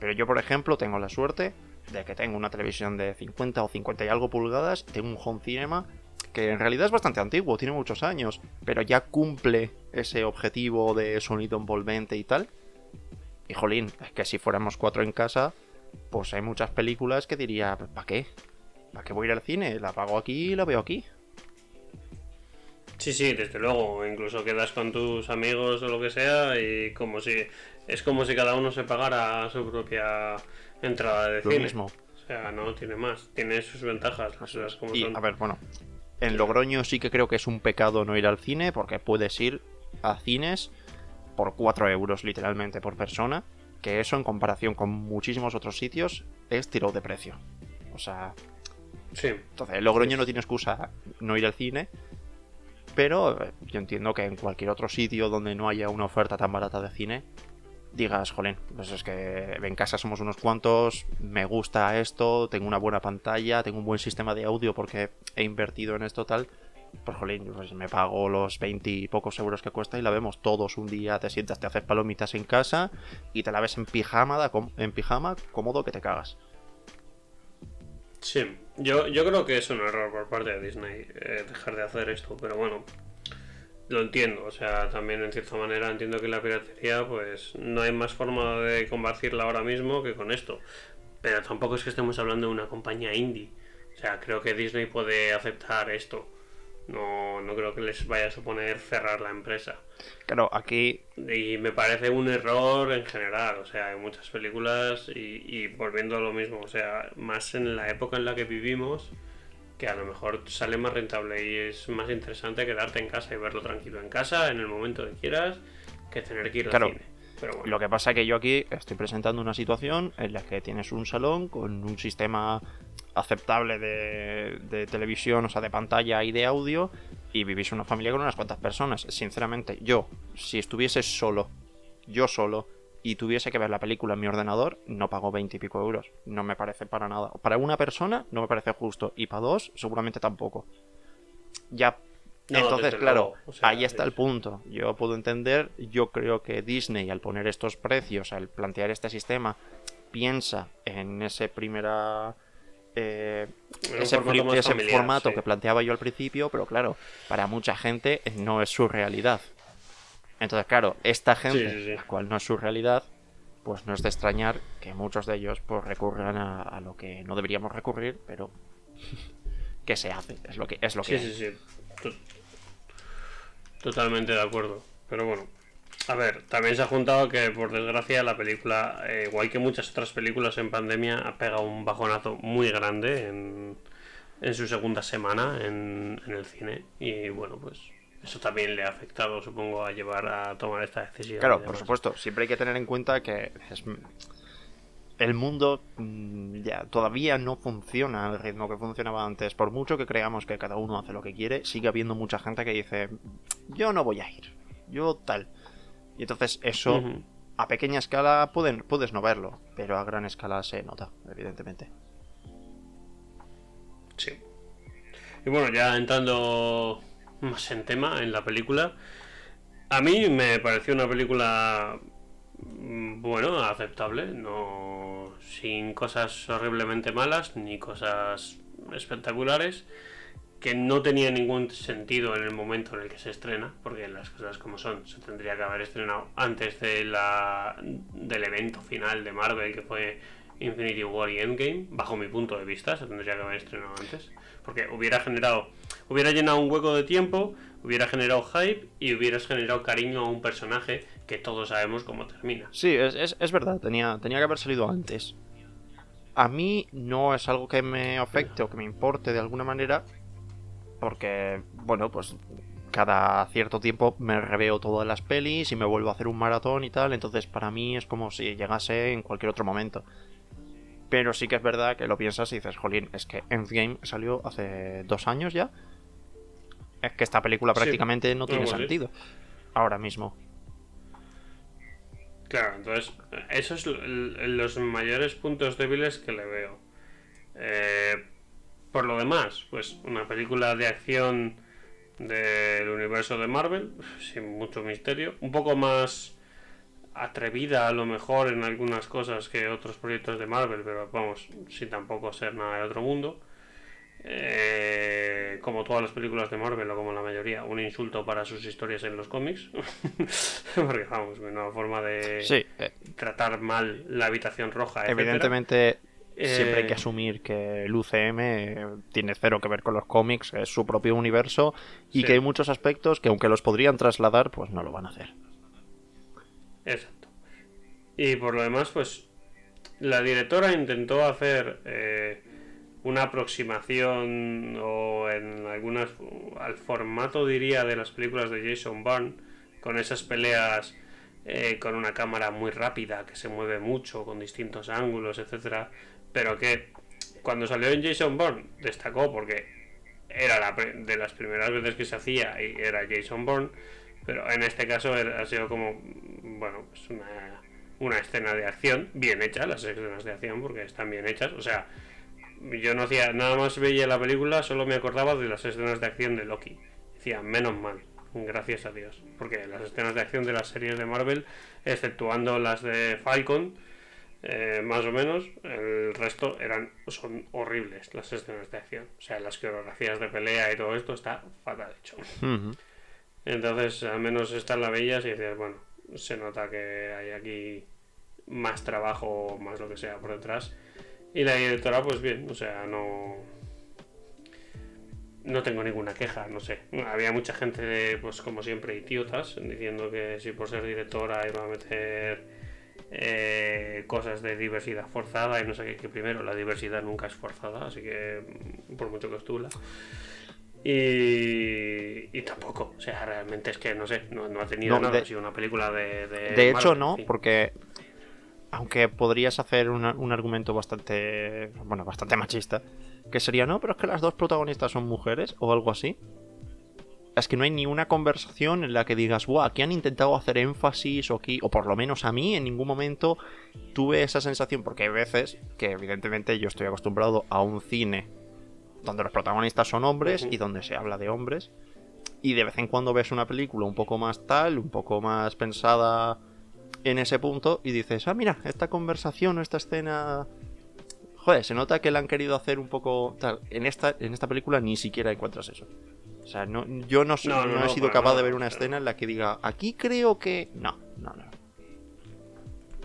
[SPEAKER 2] Pero yo, por ejemplo, tengo la suerte de que tengo una televisión de 50 o 50 y algo pulgadas, tengo un home cinema que en realidad es bastante antiguo, tiene muchos años, pero ya cumple ese objetivo de sonido envolvente y tal. Y jolín, es que si fuéramos cuatro en casa, pues hay muchas películas que diría, ¿para qué? ¿Para qué voy a ir al cine? La pago aquí y la veo aquí.
[SPEAKER 1] Sí, sí, desde luego. Incluso quedas con tus amigos o lo que sea y como si es como si cada uno se pagara su propia entrada de
[SPEAKER 2] Lo
[SPEAKER 1] cine.
[SPEAKER 2] mismo.
[SPEAKER 1] O sea, no tiene más. Tiene sus ventajas, las cosas como
[SPEAKER 2] Y,
[SPEAKER 1] son.
[SPEAKER 2] a ver, bueno, en Logroño sí que creo que es un pecado no ir al cine, porque puedes ir a cines por 4 euros literalmente por persona, que eso en comparación con muchísimos otros sitios es tiro de precio. O sea,
[SPEAKER 1] Sí,
[SPEAKER 2] entonces en Logroño no tiene excusa no ir al cine, pero eh, yo entiendo que en cualquier otro sitio donde no haya una oferta tan barata de cine, digas, jolín, pues es que en casa somos unos cuantos, me gusta esto, tengo una buena pantalla, tengo un buen sistema de audio porque he invertido en esto tal, pues jolín, pues me pago los 20 y pocos euros que cuesta y la vemos todos un día, te sientas, te haces palomitas en casa y te la ves en pijama, en pijama, cómodo que te cagas.
[SPEAKER 1] sí. Yo, yo creo que es un error por parte de Disney eh, dejar de hacer esto, pero bueno, lo entiendo. O sea, también en cierta manera entiendo que la piratería, pues no hay más forma de combatirla ahora mismo que con esto. Pero tampoco es que estemos hablando de una compañía indie. O sea, creo que Disney puede aceptar esto. No, no creo que les vaya a suponer cerrar la empresa.
[SPEAKER 2] Claro, aquí
[SPEAKER 1] Y me parece un error en general, o sea, hay muchas películas y, y volviendo a lo mismo, o sea, más en la época en la que vivimos, que a lo mejor sale más rentable y es más interesante quedarte en casa y verlo tranquilo en casa, en el momento que quieras, que tener que ir
[SPEAKER 2] Claro.
[SPEAKER 1] al cine. Pero bueno,
[SPEAKER 2] Lo que pasa es que yo aquí estoy presentando una situación en la que tienes un salón con un sistema aceptable de, de televisión, o sea, de pantalla y de audio, y vivís una familia con unas cuantas personas. Sinceramente, yo, si estuviese solo, yo solo, y tuviese que ver la película en mi ordenador, no pago 20 y pico euros. No me parece para nada. Para una persona no me parece justo, y para dos seguramente tampoco. Ya
[SPEAKER 1] No,
[SPEAKER 2] entonces, claro,
[SPEAKER 1] luego, o sea,
[SPEAKER 2] ahí está el punto. Yo puedo entender, yo creo que Disney al poner estos precios, al plantear este sistema, piensa en ese primera... eh, ese
[SPEAKER 1] formato
[SPEAKER 2] ese
[SPEAKER 1] familiar,
[SPEAKER 2] formato
[SPEAKER 1] sí.
[SPEAKER 2] que planteaba yo al principio, pero claro, para mucha gente no es su realidad. Entonces, claro, esta gente,
[SPEAKER 1] Sí, sí, sí.
[SPEAKER 2] la cual no es su realidad, pues no es de extrañar que muchos de ellos pues recurran a, a lo que no deberíamos recurrir, pero que se hace, es lo que es lo que
[SPEAKER 1] Sí,
[SPEAKER 2] hay.
[SPEAKER 1] sí, sí. To- Totalmente de acuerdo. Pero bueno. A ver, también se ha juntado que por desgracia la película, eh, igual que muchas otras películas en pandemia, ha pegado un bajonazo muy grande en, en su segunda semana en, en el cine. Y bueno, pues eso también le ha afectado, supongo, a llevar a tomar esta decisión.
[SPEAKER 2] Claro, por supuesto, siempre hay que tener en cuenta que es- el mundo mm, ya todavía no funciona al ritmo que funcionaba antes. Por mucho que creamos que cada uno hace lo que quiere, sigue habiendo mucha gente que dice, yo no voy a ir, yo tal. Y entonces eso a pequeña escala pueden, puedes no verlo, pero a gran escala se nota, evidentemente.
[SPEAKER 1] Sí. Y bueno, ya entrando más en tema, en la película, a mí me pareció una película, mm, bueno, aceptable, no sin cosas horriblemente malas ni cosas espectaculares, que no tenía ningún sentido en el momento en el que se estrena, porque las cosas como son, se tendría que haber estrenado antes de la, del evento final de Marvel, que fue Infinity War y Endgame, bajo mi punto de vista, se tendría que haber estrenado antes, porque hubiera generado, hubiera llenado un hueco de tiempo, hubiera generado hype y hubieras generado cariño a un personaje que todos sabemos cómo termina.
[SPEAKER 2] Sí, es, es- es verdad, tenía, tenía que haber salido antes. A mí no es algo que me afecte o que me importe de alguna manera, porque, bueno, pues cada cierto tiempo me reveo todas las pelis y me vuelvo a hacer un maratón y tal, entonces para mí es como si llegase en cualquier otro momento. Pero sí que es verdad que lo piensas y dices, jolín, es que Endgame salió hace dos años ya. Es que esta película
[SPEAKER 1] Sí,
[SPEAKER 2] prácticamente no tiene sentido. Ahora mismo.
[SPEAKER 1] Claro, entonces, esos son los mayores puntos débiles que le veo. Eh, por lo demás, pues una película de acción del universo de Marvel, sin mucho misterio, un poco más atrevida a lo mejor en algunas cosas que otros proyectos de Marvel, pero vamos, sin tampoco ser nada de otro mundo. Eh, como todas las películas de Marvel o como la mayoría, un insulto para sus historias en los cómics. Porque vamos, una forma de
[SPEAKER 2] Sí, eh,
[SPEAKER 1] tratar mal la habitación roja. etcétera.
[SPEAKER 2] Evidentemente, siempre hay
[SPEAKER 1] Eh,
[SPEAKER 2] que asumir que el UCM eh, tiene cero que ver con los cómics, es su propio universo y
[SPEAKER 1] Sí.
[SPEAKER 2] que hay muchos aspectos que aunque los podrían trasladar, pues no lo van a hacer.
[SPEAKER 1] Exacto. Y por lo demás, pues la directora intentó hacer eh, una aproximación o en algunas al formato diría de las películas de Jason Bourne con esas peleas eh, con una cámara muy rápida que se mueve mucho con distintos ángulos etcétera pero que cuando salió en Jason Bourne destacó porque era la, de las primeras veces que se hacía y era Jason Bourne pero en este caso ha sido como bueno pues una una escena de acción bien hecha, las escenas de acción, porque están bien hechas. O sea, yo no hacía nada más veía la película, solo me acordaba de las escenas de acción de Loki. Decía, menos mal, gracias a Dios. Porque las escenas de acción de las series de Marvel, exceptuando las de Falcon, eh, más o menos, el resto eran son horribles las escenas de acción. O sea, las coreografías de pelea y todo esto está fatal hecho. Entonces, al menos esta la veías y decías, bueno, se nota que hay aquí más trabajo, más lo que sea por detrás. Y la directora, pues bien, o sea, no. No tengo ninguna queja, no sé. Había mucha gente, pues como siempre, idiotas, diciendo que si por ser directora iba a meter eh, cosas de diversidad forzada y no sé qué, que primero la diversidad nunca es forzada, así que por mucho que estula. Y, y tampoco, o sea, realmente es que no sé, no, ha tenido nada, ha sido una película de.
[SPEAKER 2] De, hecho, no, porque aunque podrías hacer un argumento bastante, bueno, bastante machista, que sería, no, pero es que las dos protagonistas son mujeres o algo así. Es que no hay ni una conversación en la que digas, wow, aquí han intentado hacer énfasis o aquí, o por lo menos a mí en ningún momento tuve esa sensación, porque hay veces que evidentemente yo estoy acostumbrado a un cine donde los protagonistas son hombres y donde se habla de hombres. Y de vez en cuando ves una película un poco más tal, un poco más pensada en ese punto y dices, ah, mira, esta conversación o esta escena... Joder, se nota que la han querido hacer un poco tal. En esta, en esta película ni siquiera encuentras eso. O sea, no, yo no, no, he sido capaz de ver una escena en la que diga, aquí creo que... No, no, no.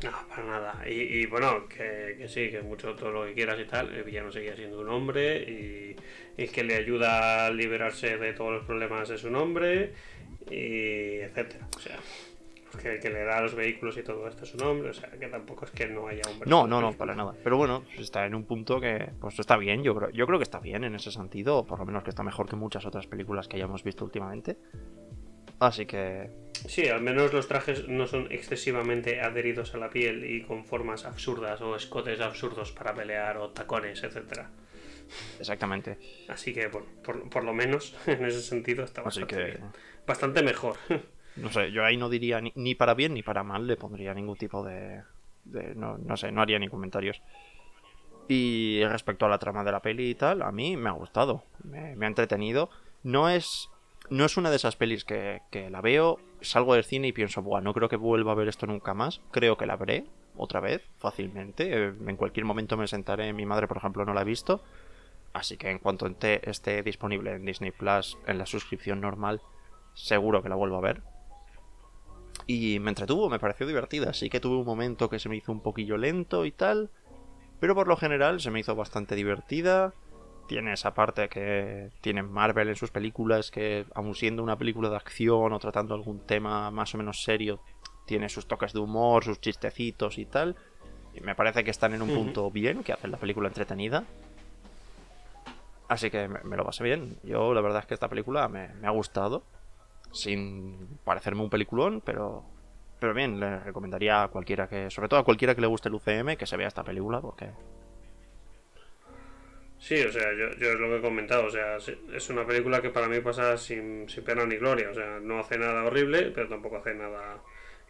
[SPEAKER 1] No, para nada. Y, bueno, que, sí, que mucho todo lo que quieras y tal, el villano seguía siendo un hombre y, y, que le ayuda a liberarse de todos los problemas de su nombre y etcétera. O sea, que, que, le da los vehículos y todo esto a su nombre, o sea, que tampoco es que no haya un
[SPEAKER 2] No, no, no, para nada. Pero bueno, pues está en un punto que pues está bien, yo creo, yo creo que está bien en ese sentido, por lo menos que está mejor que muchas otras películas que hayamos visto últimamente. Así que
[SPEAKER 1] Sí, al menos los trajes no son excesivamente adheridos a la piel y con formas absurdas o escotes absurdos para pelear o tacones, etcétera.
[SPEAKER 2] Exactamente.
[SPEAKER 1] Así que por, por, lo menos en ese sentido está bastante, bastante mejor.
[SPEAKER 2] No sé, yo ahí no diría ni, para bien ni para mal, le pondría ningún tipo de... no, no sé, no haría ni comentarios. Y respecto a la trama de la peli y tal, a mí me ha gustado, me, ha entretenido. No es no es una de esas pelis que, la veo, salgo del cine y pienso, Buah, no creo que vuelva a ver esto nunca más. Creo que la veré otra vez, fácilmente. Eh, en cualquier momento me sentaré. Mi madre, por ejemplo, no la ha visto. Así que en cuanto esté disponible en Disney Plus, en la suscripción normal, seguro que la vuelvo a ver. Y me entretuvo, me pareció divertida. Sí que tuve un momento que se me hizo un poquillo lento y tal. Pero por lo general se me hizo bastante divertida tiene esa parte que tiene Marvel en sus películas, que aun siendo una película de acción o tratando algún tema más o menos serio, tiene sus toques de humor, sus chistecitos y tal. Y me parece que están en un punto bien, que hacen la película entretenida. Así que me, lo pasé bien. Yo la verdad es que esta película me, me, ha gustado. Sin parecerme un peliculón, pero, pero bien, le recomendaría a cualquiera que, sobre todo a cualquiera que le guste el UCM, que se vea esta película, porque
[SPEAKER 1] Sí, o sea, yo, yo es lo que he comentado, o sea, es una película que para mí pasa sin, pena ni gloria, o sea, no hace nada horrible, pero tampoco hace nada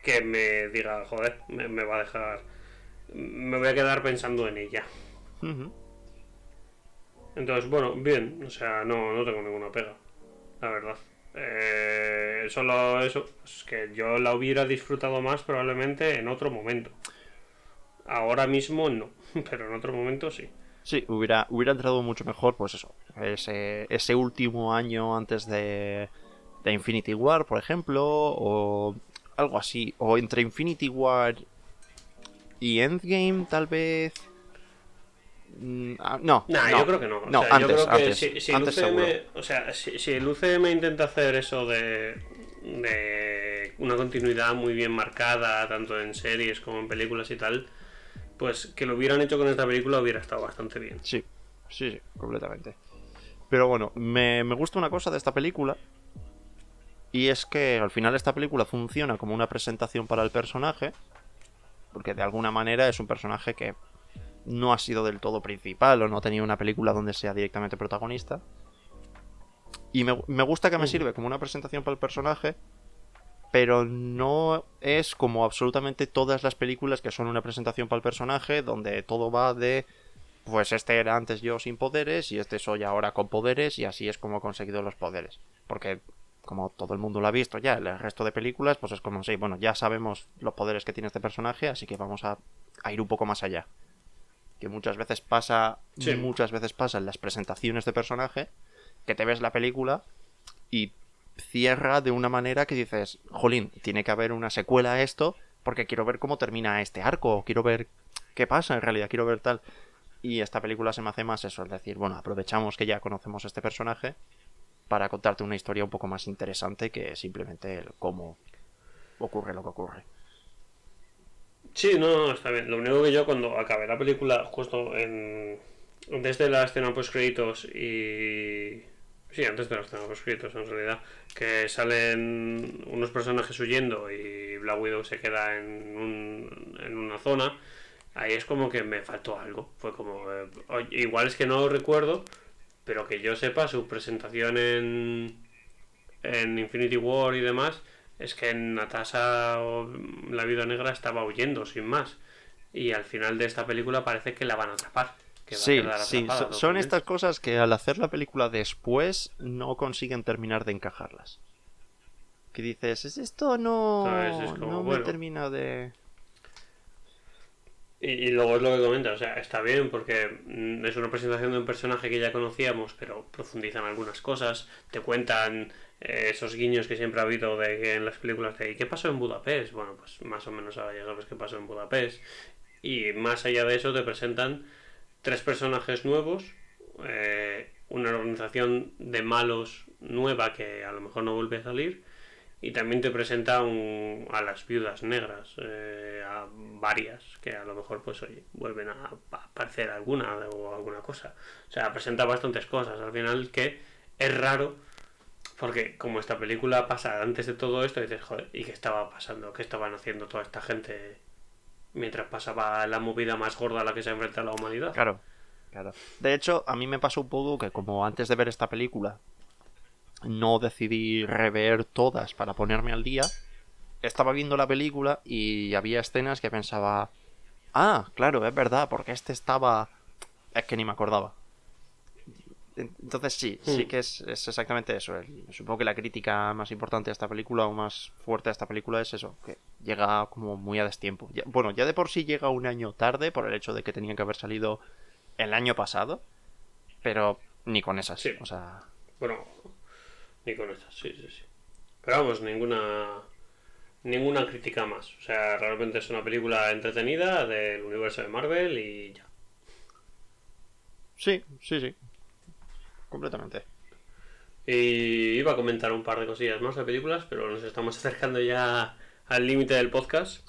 [SPEAKER 1] que me diga, joder, me, va a dejar, me voy a quedar pensando en ella. Entonces, bueno, bien, o sea, no, no tengo ninguna pega, la verdad. Eh, solo eso, es que yo la hubiera disfrutado más probablemente en otro momento. Ahora mismo no, pero en otro momento sí.
[SPEAKER 2] Sí, hubiera, hubiera entrado mucho mejor, pues eso, ese, ese último año antes de, de Infinity War, por ejemplo, o algo así, o entre Infinity War y Endgame, tal vez. Mm, ah, no,
[SPEAKER 1] no, yo creo que no. no antes, yo creo que si, si, el UCM, o sea, si, si, el UCM intenta hacer eso de, de de una continuidad muy bien marcada, tanto en series como en películas y tal, pues que lo hubieran hecho con esta película hubiera estado bastante bien.
[SPEAKER 2] Sí, sí, sí, completamente. Pero bueno, me, me gusta una cosa de esta película. Y es que al final esta película funciona como una presentación para el personaje. Porque de alguna manera es un personaje que no ha sido del todo principal o no ha tenido una película donde sea directamente protagonista. Y me, me gusta que me sirve como una presentación para el personaje, pero no es como absolutamente todas las películas que son una presentación para el personaje, donde todo va de, pues este era antes yo sin poderes y este soy ahora con poderes y así es como he conseguido los poderes. Porque como todo el mundo lo ha visto ya, el resto de películas, pues es como, sí, bueno, ya sabemos los poderes que tiene este personaje, así que vamos a, a ir un poco más allá. Que muchas veces pasa,
[SPEAKER 1] Sí.
[SPEAKER 2] muchas veces pasa en las presentaciones de personaje, que te ves la película y cierra de una manera que dices, jolín, tiene que haber una secuela a esto porque quiero ver cómo termina este arco, o quiero ver qué pasa en realidad, quiero ver tal. Y esta película se me hace más eso, es decir, bueno, aprovechamos que ya conocemos este personaje para contarte una historia un poco más interesante que simplemente el cómo ocurre lo que ocurre.
[SPEAKER 1] Sí, no, está bien. Lo único que yo cuando acabé la película, justo en... Desde la escena post créditos y... Sí, antes de la escena post créditos en realidad, que salen unos personajes huyendo y Black Widow se queda en, un- en una zona, ahí es como que me faltó algo. Fue como... eh, igual es que no lo recuerdo, pero que yo sepa su presentación en... En Infinity War y demás, es que Natasha o la vida negra estaba huyendo sin más. Y al final de esta película parece que la van a atrapar. Que va a
[SPEAKER 2] Sí, sí, son estas cosas que al hacer la película después no consiguen terminar de encajarlas. Que dices, es esto no,
[SPEAKER 1] ¿Sabes? Es como,
[SPEAKER 2] no me termina de...
[SPEAKER 1] Y, y luego es lo que comenta, o sea, está bien porque mm, es una presentación de un personaje que ya conocíamos, pero profundizan algunas cosas, te cuentan eh, esos guiños que siempre ha habido de que en las películas de ¿y qué pasó en Budapest? Bueno, pues más o menos ahora ya sabes qué pasó en Budapest. Y más allá de eso te presentan tres personajes nuevos, eh, una organización de malos nueva que a lo mejor no vuelve a salir, y también te presenta a las viudas negras, eh, a varias, que a lo mejor pues oye, vuelven a, a aparecer alguna o alguna cosa. O sea, presenta bastantes cosas al final que es raro, porque como esta película pasa antes de todo esto, dices, joder, ¿y qué estaba pasando? ¿Qué estaban haciendo toda esta gente mientras pasaba la movida más gorda a la que se enfrenta la humanidad?
[SPEAKER 2] Claro, claro. De hecho, a mí me pasó un poco que como antes de ver esta película no decidí rever todas para ponerme al día, estaba viendo la película y había escenas que pensaba, ah, claro, es verdad, porque este estaba... Es que ni me acordaba. Entonces sí, sí
[SPEAKER 1] Hmm.
[SPEAKER 2] que es, es exactamente eso. El- supongo que la crítica más importante de esta película o más fuerte de esta película es eso, que llega como muy a destiempo. Ya- bueno, ya de por sí llega un año tarde por el hecho de que tenía que haber salido el año pasado, pero ni con esas.
[SPEAKER 1] Sí.
[SPEAKER 2] O sea,
[SPEAKER 1] Bueno, ni con esas, sí, sí, sí. Pero vamos, ninguna ninguna crítica más. O sea, realmente es una película entretenida del universo de Marvel y ya.
[SPEAKER 2] sí, sí, sí. Completamente.
[SPEAKER 1] Y iba a comentar un par de cosillas más de películas, pero nos estamos acercando ya al límite del podcast.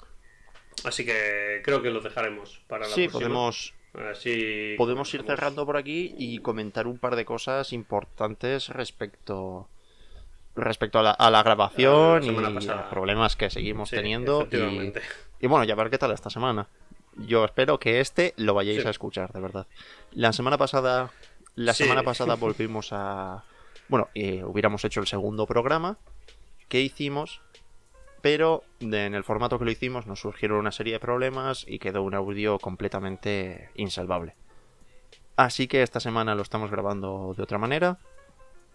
[SPEAKER 1] Así que creo que lo dejaremos para la
[SPEAKER 2] Sí,
[SPEAKER 1] próxima.
[SPEAKER 2] podemos,
[SPEAKER 1] Así
[SPEAKER 2] podemos ir cerrando por aquí y comentar un par de cosas importantes respecto respecto a la, a la grabación
[SPEAKER 1] la
[SPEAKER 2] y a
[SPEAKER 1] pasada.
[SPEAKER 2] los problemas que seguimos
[SPEAKER 1] Sí,
[SPEAKER 2] teniendo y, y bueno, ya ver qué tal esta semana. Yo espero que este lo vayáis
[SPEAKER 1] Sí.
[SPEAKER 2] a escuchar, de verdad. La semana pasada la
[SPEAKER 1] Sí.
[SPEAKER 2] semana pasada volvimos a bueno, eh, hubiéramos hecho el segundo programa que hicimos pero en el formato que lo hicimos nos surgieron una serie de problemas y quedó un audio completamente insalvable. Así que esta semana lo estamos grabando de otra manera.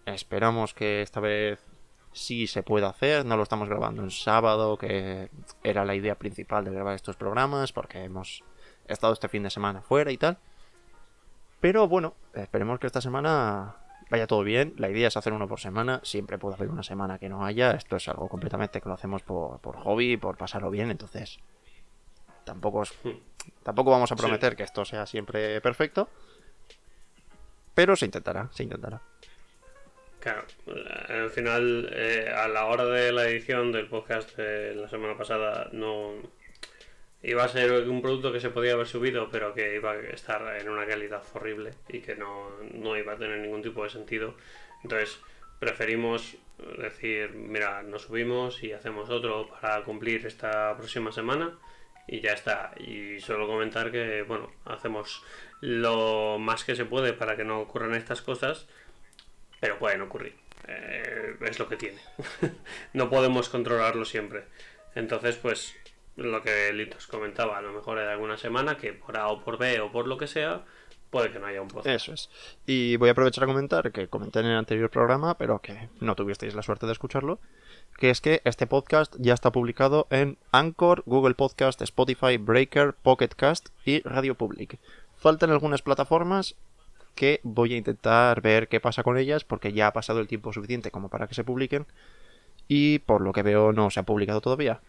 [SPEAKER 2] Esperamos que esta vez sí se pueda hacer. No lo estamos grabando en sábado, que era la idea principal de grabar estos programas, porque hemos estado este fin de semana fuera y tal. Pero bueno, esperemos que esta semana vaya todo bien. La idea es hacer uno por semana. Siempre puede haber una semana que no haya. Esto es algo completamente que lo hacemos por, por hobby, por pasarlo bien. Entonces, tampoco, es- tampoco vamos a
[SPEAKER 1] Sí.
[SPEAKER 2] prometer que esto sea siempre perfecto. Pero se intentará, se intentará.
[SPEAKER 1] Claro, al final, eh, a la hora de la edición del podcast de la semana pasada, no iba a ser un producto que se podía haber subido, pero que iba a estar en una calidad horrible y que no, no iba a tener ningún tipo de sentido. Entonces, preferimos decir, mira, nos subimos y hacemos otro para cumplir esta próxima semana y ya está. Y solo comentar que, bueno, hacemos lo más que se puede para que no ocurran estas cosas, pero pueden ocurrir. Eh, es lo que tiene. no podemos controlarlo siempre. Entonces, pues, lo que Litos comentaba, a lo mejor en alguna semana que por A o por B o por lo que sea, puede que no haya un podcast.
[SPEAKER 2] Eso es. Y voy a aprovechar a comentar que comenté en el anterior programa, pero que no tuvisteis la suerte de escucharlo, que es que este podcast ya está publicado en Anchor, Google Podcast, Spotify, Breaker, Pocket Cast y Radio Public. Faltan algunas plataformas que voy a intentar ver qué pasa con ellas porque ya ha pasado el tiempo suficiente como para que se publiquen y por lo que veo no se ha publicado todavía.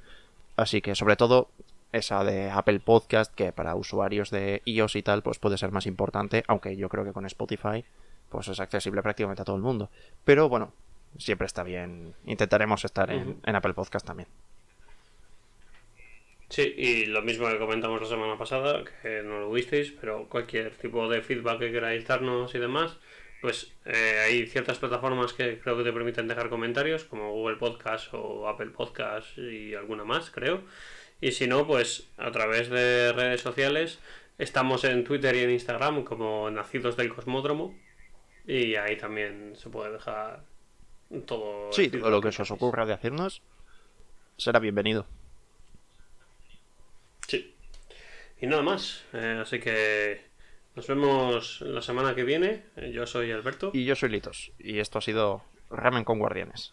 [SPEAKER 2] Así que sobre todo esa de Apple Podcast que para usuarios de iOS y tal pues puede ser más importante, aunque yo creo que con Spotify pues es accesible prácticamente a todo el mundo. Pero bueno, siempre está bien. Intentaremos estar en, en Apple Podcast también.
[SPEAKER 1] Sí, y lo mismo que comentamos la semana pasada, que no lo visteis, pero cualquier tipo de feedback que queráis darnos y demás, pues eh, hay ciertas plataformas que creo que te permiten dejar comentarios, como Google Podcast o Apple Podcast y alguna más, creo. Y si no, pues a través de redes sociales, estamos en Twitter y en Instagram como Nacidos del Cosmódromo, y ahí también se puede dejar todo.
[SPEAKER 2] Sí, todo lo que se os ocurra de hacernos será bienvenido.
[SPEAKER 1] Sí. Y nada más. Eh, así que nos vemos la semana que viene. Yo soy Alberto.
[SPEAKER 2] Y yo soy Litos. Y esto ha sido Ramen con Guardianes.